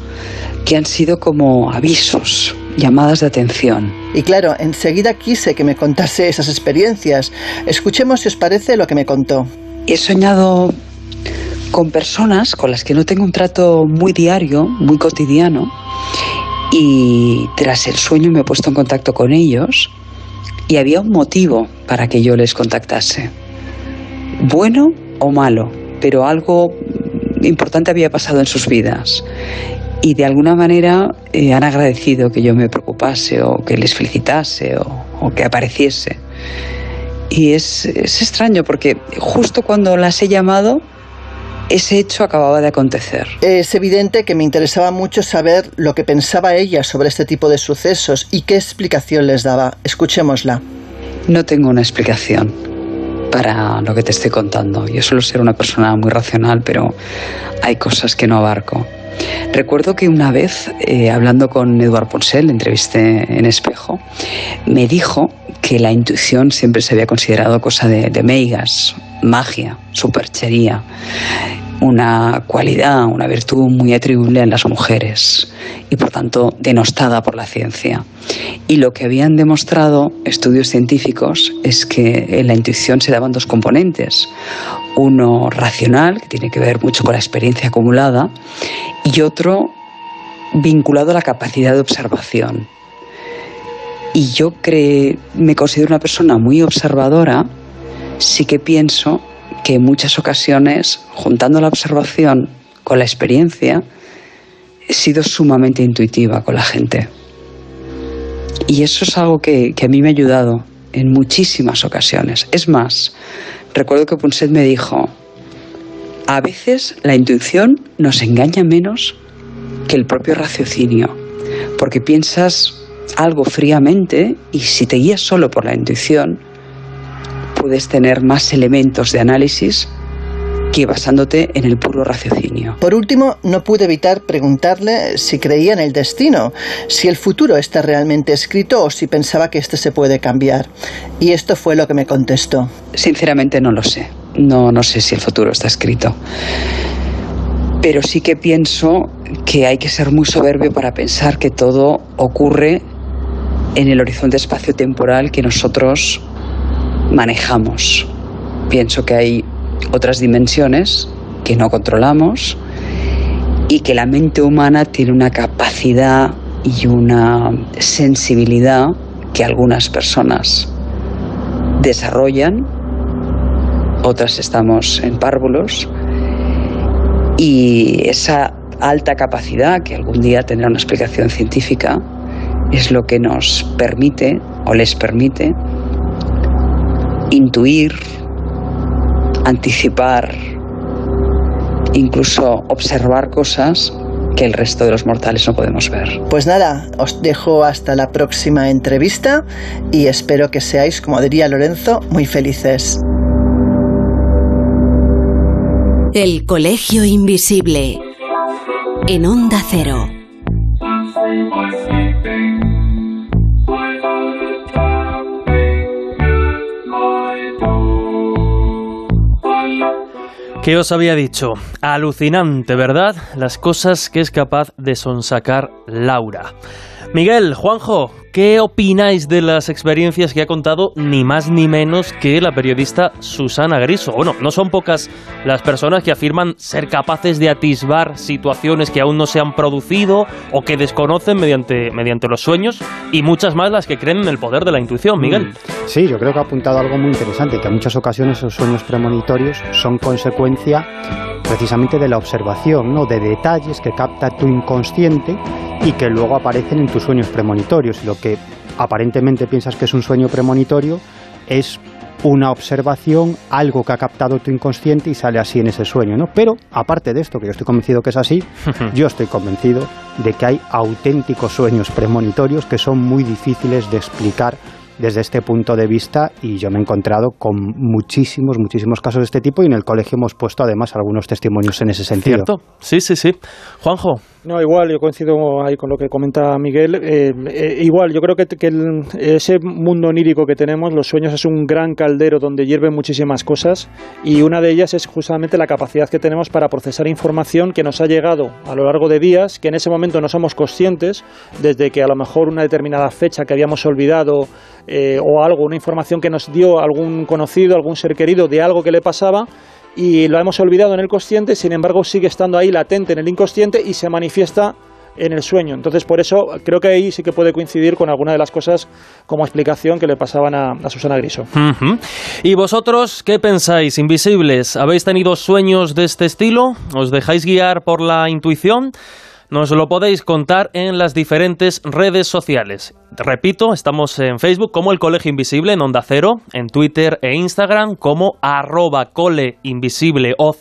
que han sido como avisos llamadas de atención. Y claro, enseguida quise que me contase esas experiencias. Escuchemos si os parece lo que me contó. He soñado con personas con las que no tengo un trato muy diario, muy cotidiano, y tras el sueño me he puesto en contacto con ellos y había un motivo para que yo les contactase. Bueno o malo, pero algo importante había pasado en sus vidas y de alguna manera eh, han agradecido que yo me preocupase o que les felicitase o, que apareciese. Y es, es, extraño porque justo cuando las he llamado, ese hecho acababa de acontecer. Es evidente que me interesaba mucho saber lo que pensaba ella sobre este tipo de sucesos y qué explicación les daba. Escuchémosla. No tengo una explicación para lo que te estoy contando. Yo suelo ser una persona muy racional, pero hay cosas que no abarco. Recuerdo que una vez, eh, hablando con Eduard Ponsel, entrevisté en Espejo, me dijo que la intuición siempre se había considerado cosa de, de meigas, magia, superchería una cualidad, una virtud muy atribuible en las mujeres y por tanto denostada por la ciencia. Y lo que habían demostrado estudios científicos es que en la intuición se daban dos componentes. Uno racional, que tiene que ver mucho con la experiencia acumulada, y otro vinculado a la capacidad de observación. Y yo me considero una persona muy observadora, sí que pienso que en muchas ocasiones, juntando la observación con la experiencia, he sido sumamente intuitiva con la gente. Y eso es algo que, a mí me ha ayudado en muchísimas ocasiones. Es más, recuerdo que Punset me dijo, a veces la intuición nos engaña menos que el propio raciocinio, porque piensas algo fríamente y si te guías solo por la intuición, puedes tener más elementos de análisis que basándote en el puro raciocinio. Por último, no pude evitar preguntarle si creía en el destino, si el futuro está realmente escrito o si pensaba que este se puede cambiar. Y esto fue lo que me contestó. Sinceramente no lo sé. No, no sé si el futuro está escrito. Pero sí que pienso que hay que ser muy soberbio para pensar que todo ocurre en el horizonte espacio-temporal que nosotros manejamos. Pienso que hay otras dimensiones que no controlamos y que la mente humana tiene una capacidad y una sensibilidad que algunas personas desarrollan, otras estamos en párvulos, y esa alta capacidad, que algún día tendrá una explicación científica, es lo que nos permite o les permite intuir, anticipar, incluso observar cosas que el resto de los mortales no podemos ver. Pues nada, os dejo hasta la próxima entrevista y espero que seáis, como diría Lorenzo, muy felices. El Colegio Invisible en Onda Cero. ¿Qué os había dicho? Alucinante, ¿verdad? Las cosas que es capaz de sonsacar Laura. Miguel, Juanjo, ¿qué opináis de las experiencias que ha contado ni más ni menos que la periodista Susana Griso? Bueno, no son pocas las personas que afirman ser capaces de atisbar situaciones que aún no se han producido o que desconocen mediante, mediante los sueños y muchas más las que creen en el poder de la intuición, Miguel. Mm. Sí, yo creo que ha apuntado algo muy interesante, que en muchas ocasiones esos sueños premonitorios son consecuencia precisamente de la observación, ¿no? de detalles que capta tu inconsciente y que luego aparecen en tus sueños premonitorios. Lo que aparentemente piensas que es un sueño premonitorio es una observación, algo que ha captado tu inconsciente y sale así en ese sueño, ¿no? Pero aparte de esto, que yo estoy convencido que es así, yo estoy convencido de que hay auténticos sueños premonitorios que son muy difíciles de explicar desde este punto de vista y yo me he encontrado con muchísimos, muchísimos casos de este tipo y en el colegio hemos puesto además algunos testimonios en ese sentido. ¿Cierto? Sí, sí, sí. Juanjo. No, igual, yo coincido ahí con lo que comenta Miguel. Eh, eh, igual, yo creo que, ese mundo onírico que tenemos, los sueños, es un gran caldero donde hierven muchísimas cosas y una de ellas es justamente la capacidad que tenemos para procesar información que nos ha llegado a lo largo de días, que en ese momento no somos conscientes, desde que a lo mejor una determinada fecha que habíamos olvidado eh, o algo, una información que nos dio algún conocido, algún ser querido de algo que le pasaba y lo hemos olvidado en el consciente, sin embargo sigue estando ahí latente en el inconsciente y se manifiesta en el sueño. Entonces, por eso creo que ahí sí que puede coincidir con alguna de las cosas como explicación que le pasaban a, Susana Griso. ¿Y vosotros qué pensáis, invisibles? ¿Habéis tenido sueños de este estilo? ¿Os dejáis guiar por la intuición? Nos lo podéis contar en las diferentes redes sociales. repito, estamos en Facebook como el Colegio Invisible en Onda Cero, en Twitter e Instagram como arroba coleinvisibleoc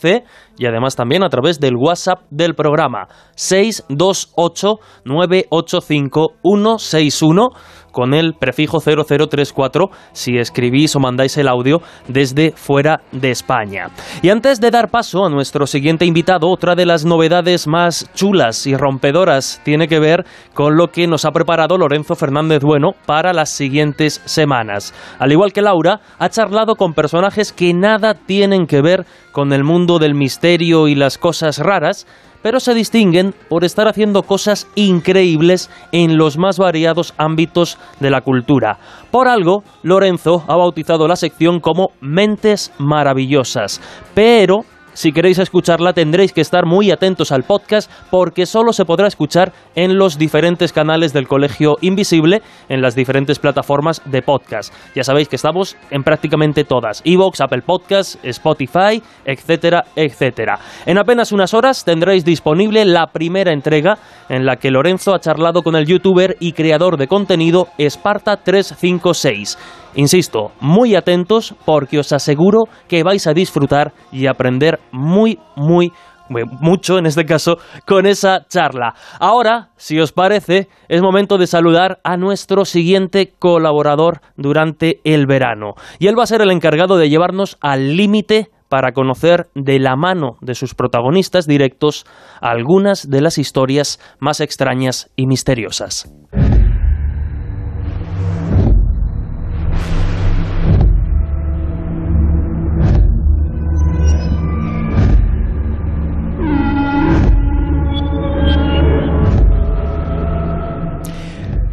y además también a través del WhatsApp del programa 628 985 161 con el prefijo 0034 si escribís o mandáis el audio desde fuera de España. Y antes de dar paso a nuestro siguiente invitado, otra de las novedades más chulas y rompedoras tiene que ver con lo que nos ha preparado Lorenzo Fernández Bueno para las siguientes semanas. Al igual que Laura, ha charlado con personajes que nada tienen que ver con el mundo del misterio y las cosas raras, pero se distinguen por estar haciendo cosas increíbles en los más variados ámbitos de la cultura. Por algo, Lorenzo ha bautizado la sección como Mentes Maravillosas, pero si queréis escucharla tendréis que estar muy atentos al podcast porque solo se podrá escuchar en los diferentes canales del Colegio Invisible, en las diferentes plataformas de podcast. Ya sabéis que estamos en prácticamente todas, Evox, Apple Podcasts, Spotify, etcétera, etcétera. En apenas unas horas tendréis disponible la primera entrega en la que Lorenzo ha charlado con el youtuber y creador de contenido Esparta 356. Insisto, muy atentos porque os aseguro que vais a disfrutar y aprender muy, muy mucho en este caso con esa charla. Ahora, si os parece, es momento de saludar a nuestro siguiente colaborador durante el verano. Y él va a ser el encargado de llevarnos al límite para conocer de la mano de sus protagonistas directos algunas de las historias más extrañas y misteriosas.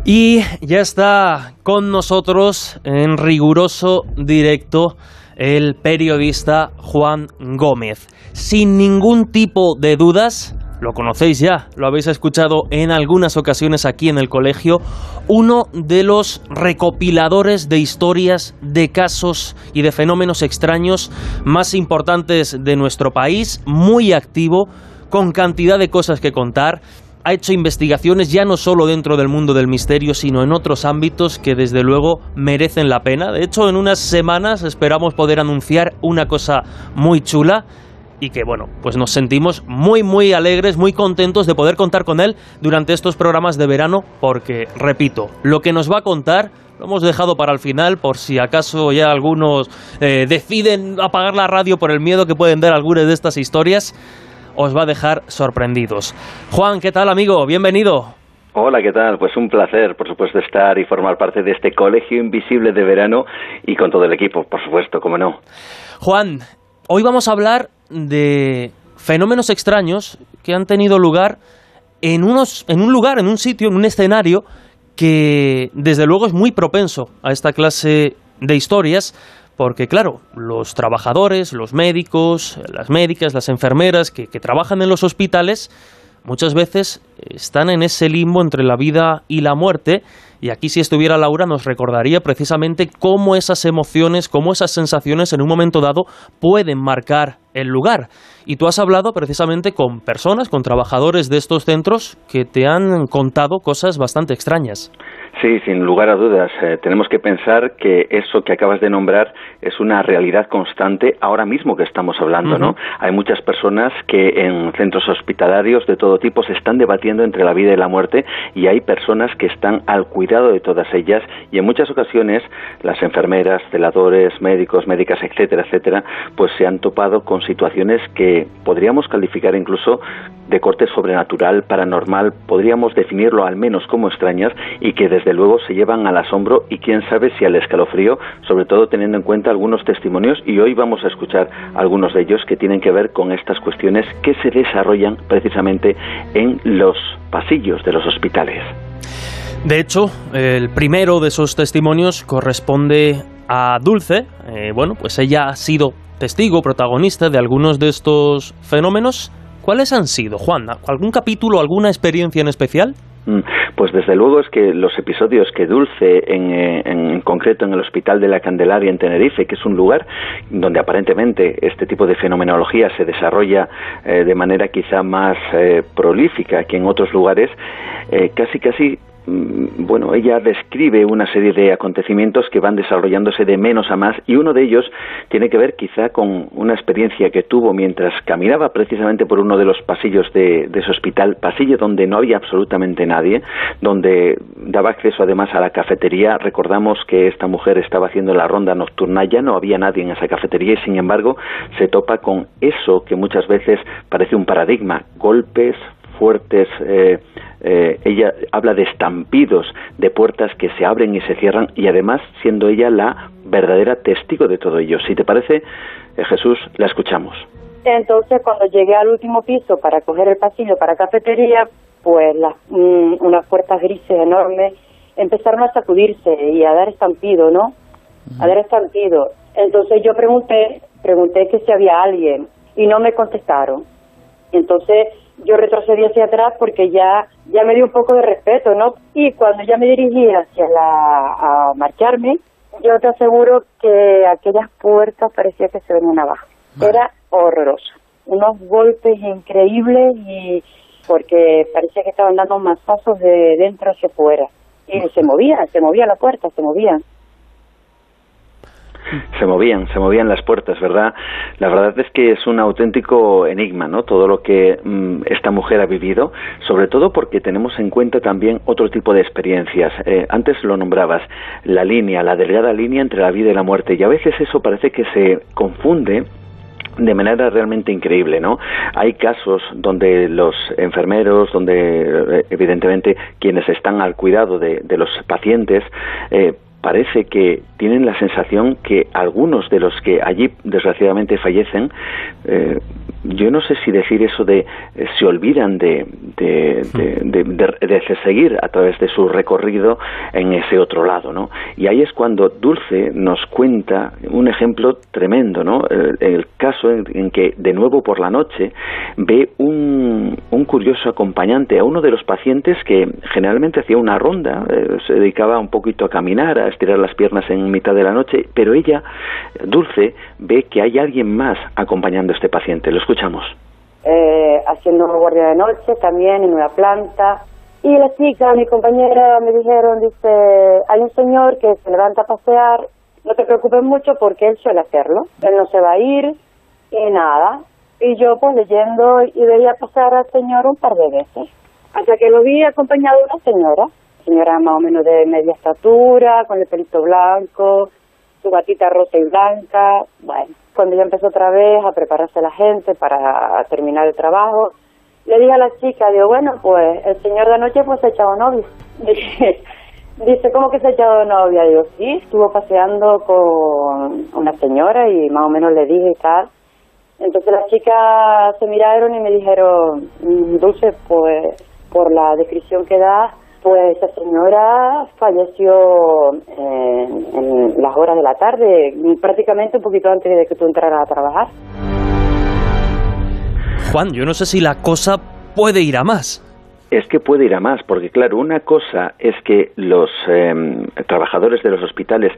Y ya está con nosotros en riguroso directo el periodista Juan Gómez. Sin ningún tipo de dudas, lo conocéis ya, lo habéis escuchado en algunas ocasiones aquí en el colegio, uno de los recopiladores de historias, de casos y de fenómenos extraños más importantes de nuestro país, muy activo, con cantidad de cosas que contar ha hecho investigaciones ya no solo dentro del mundo del misterio, sino en otros ámbitos que desde luego merecen la pena. De hecho, en unas semanas esperamos poder anunciar una cosa muy chula y que bueno, pues nos sentimos muy muy alegres, muy contentos de poder contar con él durante estos programas de verano porque, repito, lo que nos va a contar lo hemos dejado para el final por si acaso ya algunos eh, deciden apagar la radio por el miedo que pueden dar algunas de estas historias os va a dejar sorprendidos. Juan, ¿qué tal amigo? Bienvenido. Hola, ¿qué tal? Pues un placer, por supuesto, estar y formar parte de este colegio invisible de verano y con todo el equipo, por supuesto, cómo no. Juan, hoy vamos a hablar de fenómenos extraños que han tenido lugar en, unos, en un lugar, en un sitio, en un escenario que desde luego es muy propenso a esta clase de historias porque claro, los trabajadores, los médicos, las médicas, las enfermeras que, trabajan en los hospitales, muchas veces están en ese limbo entre la vida y la muerte. Y aquí si estuviera Laura nos recordaría precisamente cómo esas emociones, cómo esas sensaciones en un momento dado pueden marcar el lugar. Y tú has hablado precisamente con personas, con trabajadores de estos centros que te han contado cosas bastante extrañas. Sí, sin lugar a dudas. Eh, tenemos que pensar que eso que acabas de nombrar es una realidad constante ahora mismo que estamos hablando, ¿no? Hay muchas personas que en centros hospitalarios de todo tipo se están debatiendo entre la vida y la muerte y hay personas que están al cuidado de todas ellas y en muchas ocasiones las enfermeras, celadores, médicos, médicas, etcétera, etcétera, pues se han topado con situaciones que podríamos calificar incluso de corte sobrenatural, paranormal, podríamos definirlo al menos como extrañas y que desde luego se llevan al asombro y quién sabe si al escalofrío, sobre todo teniendo en cuenta algunos testimonios y hoy vamos a escuchar algunos de ellos que tienen que ver con estas cuestiones que se desarrollan precisamente en los pasillos de los hospitales. De hecho, el primero de esos testimonios corresponde a Dulce. Eh, bueno, pues ella ha sido testigo, protagonista de algunos de estos fenómenos. ¿Cuáles han sido, Juan? ¿Algún capítulo, alguna experiencia en especial? Mm, pues desde luego es que los episodios que Dulce, en, eh, en, concreto en el Hospital de la Candelaria en Tenerife, que es un lugar donde aparentemente este tipo de fenomenología se desarrolla eh, de manera quizá más eh, prolífica que en otros lugares, casi casi mm, bueno, ella describe una serie de acontecimientos que van desarrollándose de menos a más y uno de ellos tiene que ver quizá con una experiencia que tuvo mientras caminaba precisamente por uno de los pasillos de, de ese hospital, pasillo donde no había absolutamente nadie, donde daba acceso además a la cafetería. Recordamos que esta mujer estaba haciendo la ronda nocturna, ya no había nadie en esa cafetería y sin embargo se topa con eso que muchas veces parece un paradigma, golpes, fuertes, eh, eh, ella habla de estampidos de puertas que se abren y se cierran y además siendo ella la verdadera testigo de todo ello. Si te parece, eh, Jesús, la escuchamos. Entonces, cuando llegué al último piso para coger el pasillo para cafetería, pues las, mm, unas puertas grises enormes empezaron a sacudirse y a dar estampido, ¿no? A dar estampido. Entonces yo pregunté, pregunté que si había alguien y no me contestaron. Entonces yo retrocedí hacia atrás porque ya ya me dio un poco de respeto, ¿no? Y cuando ya me dirigí hacia la a marcharme, yo te aseguro que aquellas puertas parecía que se venían abajo. Era horroroso. Unos golpes increíbles y porque parecía que estaban dando más pasos de dentro hacia afuera. Y se movía, se movía la puerta, se movía se movían, se movían las puertas, ¿verdad? La verdad es que es un auténtico enigma, ¿no? Todo lo que mm, esta mujer ha vivido, sobre todo porque tenemos en cuenta también otro tipo de experiencias. Eh, antes lo nombrabas, la línea, la delgada línea entre la vida y la muerte, y a veces eso parece que se confunde de manera realmente increíble, ¿no? Hay casos donde los enfermeros, donde eh, evidentemente quienes están al cuidado de, de los pacientes, eh, parece que tienen la sensación que algunos de los que allí desgraciadamente fallecen, eh, yo no sé si decir eso de eh, se olvidan de, de, de, de, seguir a través de su recorrido en ese otro lado, ¿no? Y ahí es cuando Dulce nos cuenta un ejemplo tremendo, ¿no? El, el caso en, en, que de nuevo por la noche ve un, un, curioso acompañante a uno de los pacientes que generalmente hacía una ronda, eh, se dedicaba un poquito a caminar, a estirar las piernas en mitad de la noche, pero ella, Dulce, ve que hay alguien más acompañando a este paciente. Lo escuchamos. Eh, haciendo guardia de noche también en una planta. Y la chica, mi compañera, me dijeron, dice, hay un señor que se levanta a pasear, no te preocupes mucho porque él suele hacerlo, él no se va a ir y nada. Y yo pues leyendo y veía pasar al señor un par de veces, hasta que lo vi acompañado de una señora señora más o menos de media estatura, con el pelito blanco, su batita rosa y blanca. Bueno, cuando ya empezó otra vez a prepararse la gente para terminar el trabajo, le dije a la chica, digo, bueno, pues el señor de anoche pues se ha echado novia. Dice, ¿cómo que se ha echado novia? Digo, sí, estuvo paseando con una señora y más o menos le dije y tal. Entonces las chicas se miraron y me dijeron, mm, Dulce, pues por la descripción que da, pues esa señora falleció en, en, las horas de la tarde, prácticamente un poquito antes de que tú entraras a trabajar. Juan, yo no sé si la cosa puede ir a más es que puede ir a más, porque claro, una cosa es que los eh, trabajadores de los hospitales,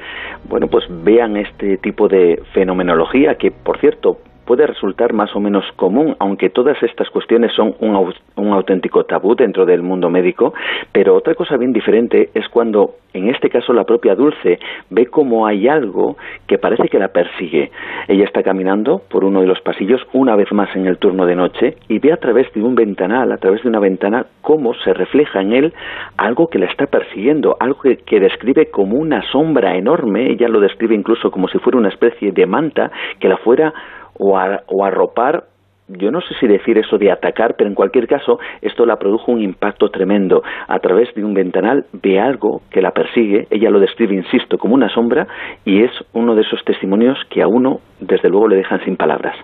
bueno, pues vean este tipo de fenomenología que, por cierto, puede resultar más o menos común, aunque todas estas cuestiones son un, un, auténtico tabú dentro del mundo médico, pero otra cosa bien diferente es cuando, en este caso, la propia Dulce ve como hay algo que parece que la persigue. Ella está caminando por uno de los pasillos una vez más en el turno de noche y ve a través de un ventanal, a través de una ventana, cómo se refleja en él algo que la está persiguiendo, algo que, que describe como una sombra enorme, ella lo describe incluso como si fuera una especie de manta que la fuera o, arropar yo no sé si decir eso de atacar, pero en cualquier caso esto la produjo un impacto tremendo. A través de un ventanal ve algo que la persigue, ella lo describe, insisto, como una sombra y es uno de esos testimonios que a uno, desde luego, le dejan sin palabras.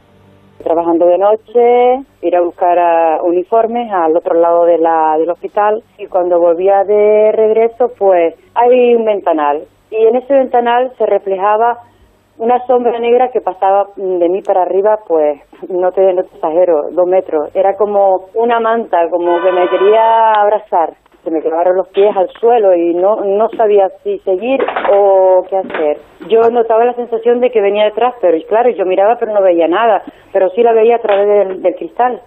Trabajando de noche, ir a buscar a uniformes al otro lado de la, del hospital y cuando volvía de regreso, pues hay un ventanal y en ese ventanal se reflejaba una sombra negra que pasaba de mí para arriba, pues no te, no te exagero, dos metros. Era como una manta, como que me quería abrazar. Se me clavaron los pies al suelo y no, no sabía si seguir o qué hacer. Yo notaba la sensación de que venía detrás, pero claro, yo miraba pero no veía nada, pero sí la veía a través del, cristal.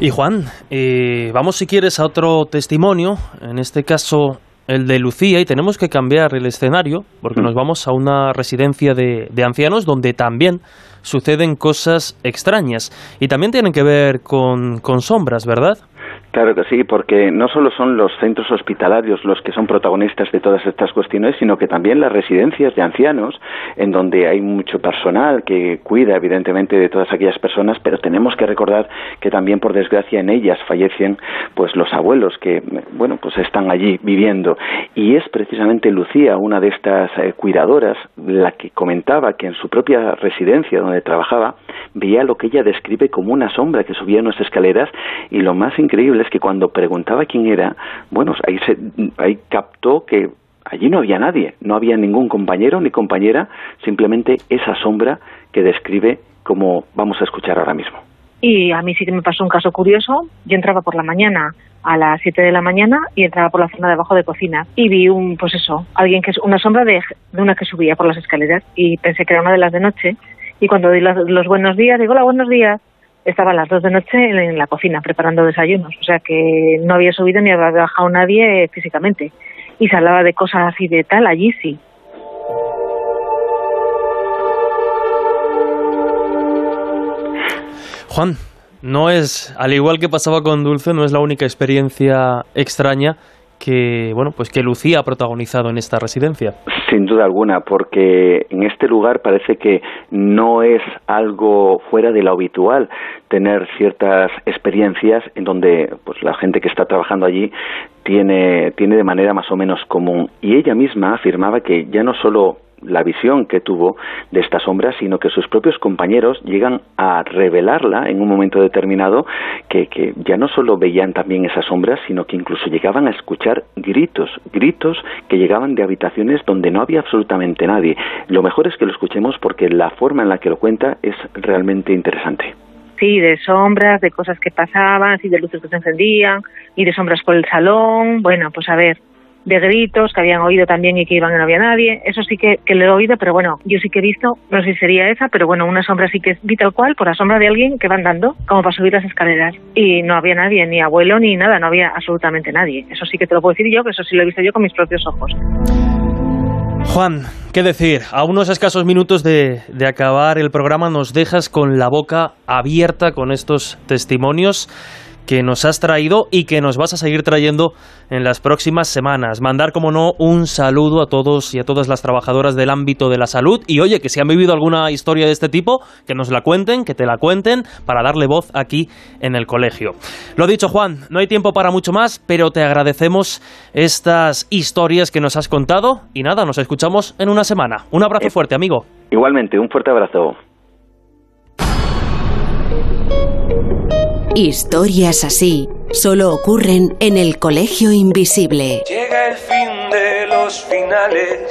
Y Juan, eh, vamos si quieres a otro testimonio, en este caso el de Lucía, y tenemos que cambiar el escenario porque nos vamos a una residencia de, de ancianos donde también suceden cosas extrañas y también tienen que ver con, con sombras, ¿verdad? Claro que sí, porque no solo son los centros hospitalarios los que son protagonistas de todas estas cuestiones, sino que también las residencias de ancianos, en donde hay mucho personal que cuida evidentemente de todas aquellas personas, pero tenemos que recordar que también por desgracia en ellas fallecen pues los abuelos que bueno, pues están allí viviendo. Y es precisamente Lucía, una de estas eh, cuidadoras, la que comentaba que en su propia residencia donde trabajaba veía lo que ella describe como una sombra que subía en las escaleras y lo más increíble es que cuando preguntaba quién era, bueno, ahí, se, ahí captó que allí no había nadie, no había ningún compañero ni compañera, simplemente esa sombra que describe como vamos a escuchar ahora mismo. Y a mí sí que me pasó un caso curioso. Yo entraba por la mañana a las 7 de la mañana y entraba por la zona de abajo de cocina y vi un, pues eso, alguien que es una sombra de, de una que subía por las escaleras y pensé que era una de las de noche y cuando di los, los buenos días, digo, hola, buenos días, estaba a las dos de noche en la cocina preparando desayunos, o sea que no había subido ni había bajado nadie físicamente. Y se hablaba de cosas así de tal, allí sí. Juan, no es, al igual que pasaba con Dulce, no es la única experiencia extraña que bueno pues que Lucía ha protagonizado en esta residencia. Sin duda alguna, porque en este lugar parece que no es algo fuera de lo habitual tener ciertas experiencias en donde pues la gente que está trabajando allí tiene tiene de manera más o menos común y ella misma afirmaba que ya no solo la visión que tuvo de esta sombra, sino que sus propios compañeros llegan a revelarla en un momento determinado, que, que ya no solo veían también esa sombra, sino que incluso llegaban a escuchar gritos, gritos que llegaban de habitaciones donde no había absolutamente nadie. Lo mejor es que lo escuchemos porque la forma en la que lo cuenta es realmente interesante. Sí, de sombras, de cosas que pasaban, sí, de luces que se encendían, y de sombras por el salón. Bueno, pues a ver, de gritos que habían oído también y que iban y no había nadie. Eso sí que, que lo he oído, pero bueno, yo sí que he visto, no sé si sería esa, pero bueno, una sombra sí que vi tal cual, por la sombra de alguien que va andando, como para subir las escaleras. Y no había nadie, ni abuelo, ni nada, no había absolutamente nadie. Eso sí que te lo puedo decir yo, que eso sí lo he visto yo con mis propios ojos. Juan, ¿qué decir? A unos escasos minutos de, de, acabar el programa nos dejas con la boca abierta con estos testimonios que nos has traído y que nos vas a seguir trayendo en las próximas semanas. Mandar, como no, un saludo a todos y a todas las trabajadoras del ámbito de la salud. Y oye, que si han vivido alguna historia de este tipo, que nos la cuenten, que te la cuenten, para darle voz aquí en el colegio. Lo dicho, Juan, no hay tiempo para mucho más, pero te agradecemos estas historias que nos has contado. Y nada, nos escuchamos en una semana. Un abrazo fuerte, amigo. Igualmente, un fuerte abrazo. Historias así solo ocurren en el colegio invisible. Llega el fin de los finales,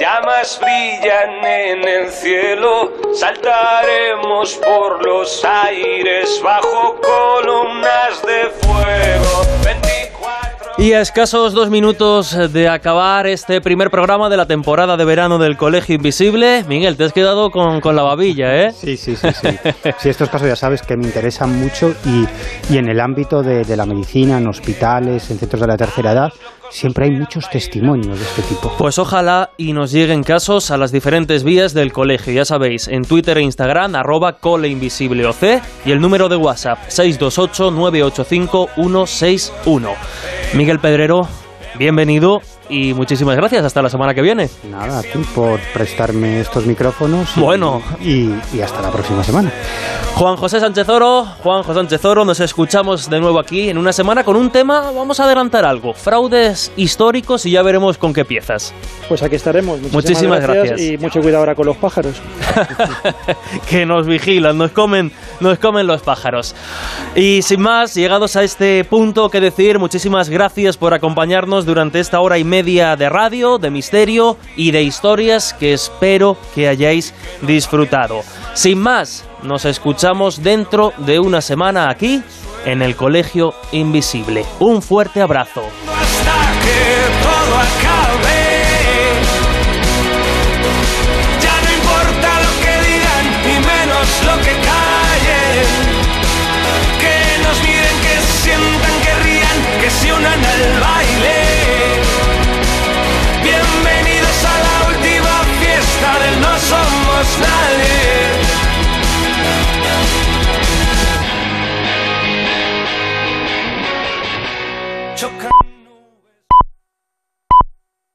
llamas brillan en el cielo, saltaremos por los aires bajo columnas de fuego. 24 y a escasos dos minutos de acabar este primer programa de la temporada de verano del Colegio Invisible, Miguel, te has quedado con, con la babilla, ¿eh? Sí, sí, sí, sí. sí, estos casos ya sabes que me interesan mucho y, y en el ámbito de, de, la medicina, en hospitales, en centros de la tercera edad, siempre hay muchos testimonios de este tipo. Pues ojalá y nos lleguen casos a las diferentes vías del colegio. Ya sabéis, en Twitter e Instagram, arroba coleinvisibleoc y el número de WhatsApp 628-985-161. Miguel Pedrero, bienvenido y muchísimas gracias. Hasta la semana que viene. Nada, a ti por prestarme estos micrófonos. Y, bueno. Y, y, hasta la próxima semana. Juan José Sánchez Oro, Juan José Sánchez Oro, nos escuchamos de nuevo aquí en una semana con un tema, vamos a adelantar algo, fraudes históricos y ya veremos con qué piezas. Pues aquí estaremos. Muchísimas, muchísimas gracias, gracias, Y mucho cuidado ahora con los pájaros. que nos vigilan, nos comen, nos comen los pájaros. Y sin más, llegados a este punto que decir, muchísimas gracias por acompañarnos durante esta hora y media de radio, de misterio y de historias que espero que hayáis disfrutado. Sin más, nos escuchamos dentro de una semana aquí en el Colegio Invisible. Un fuerte abrazo.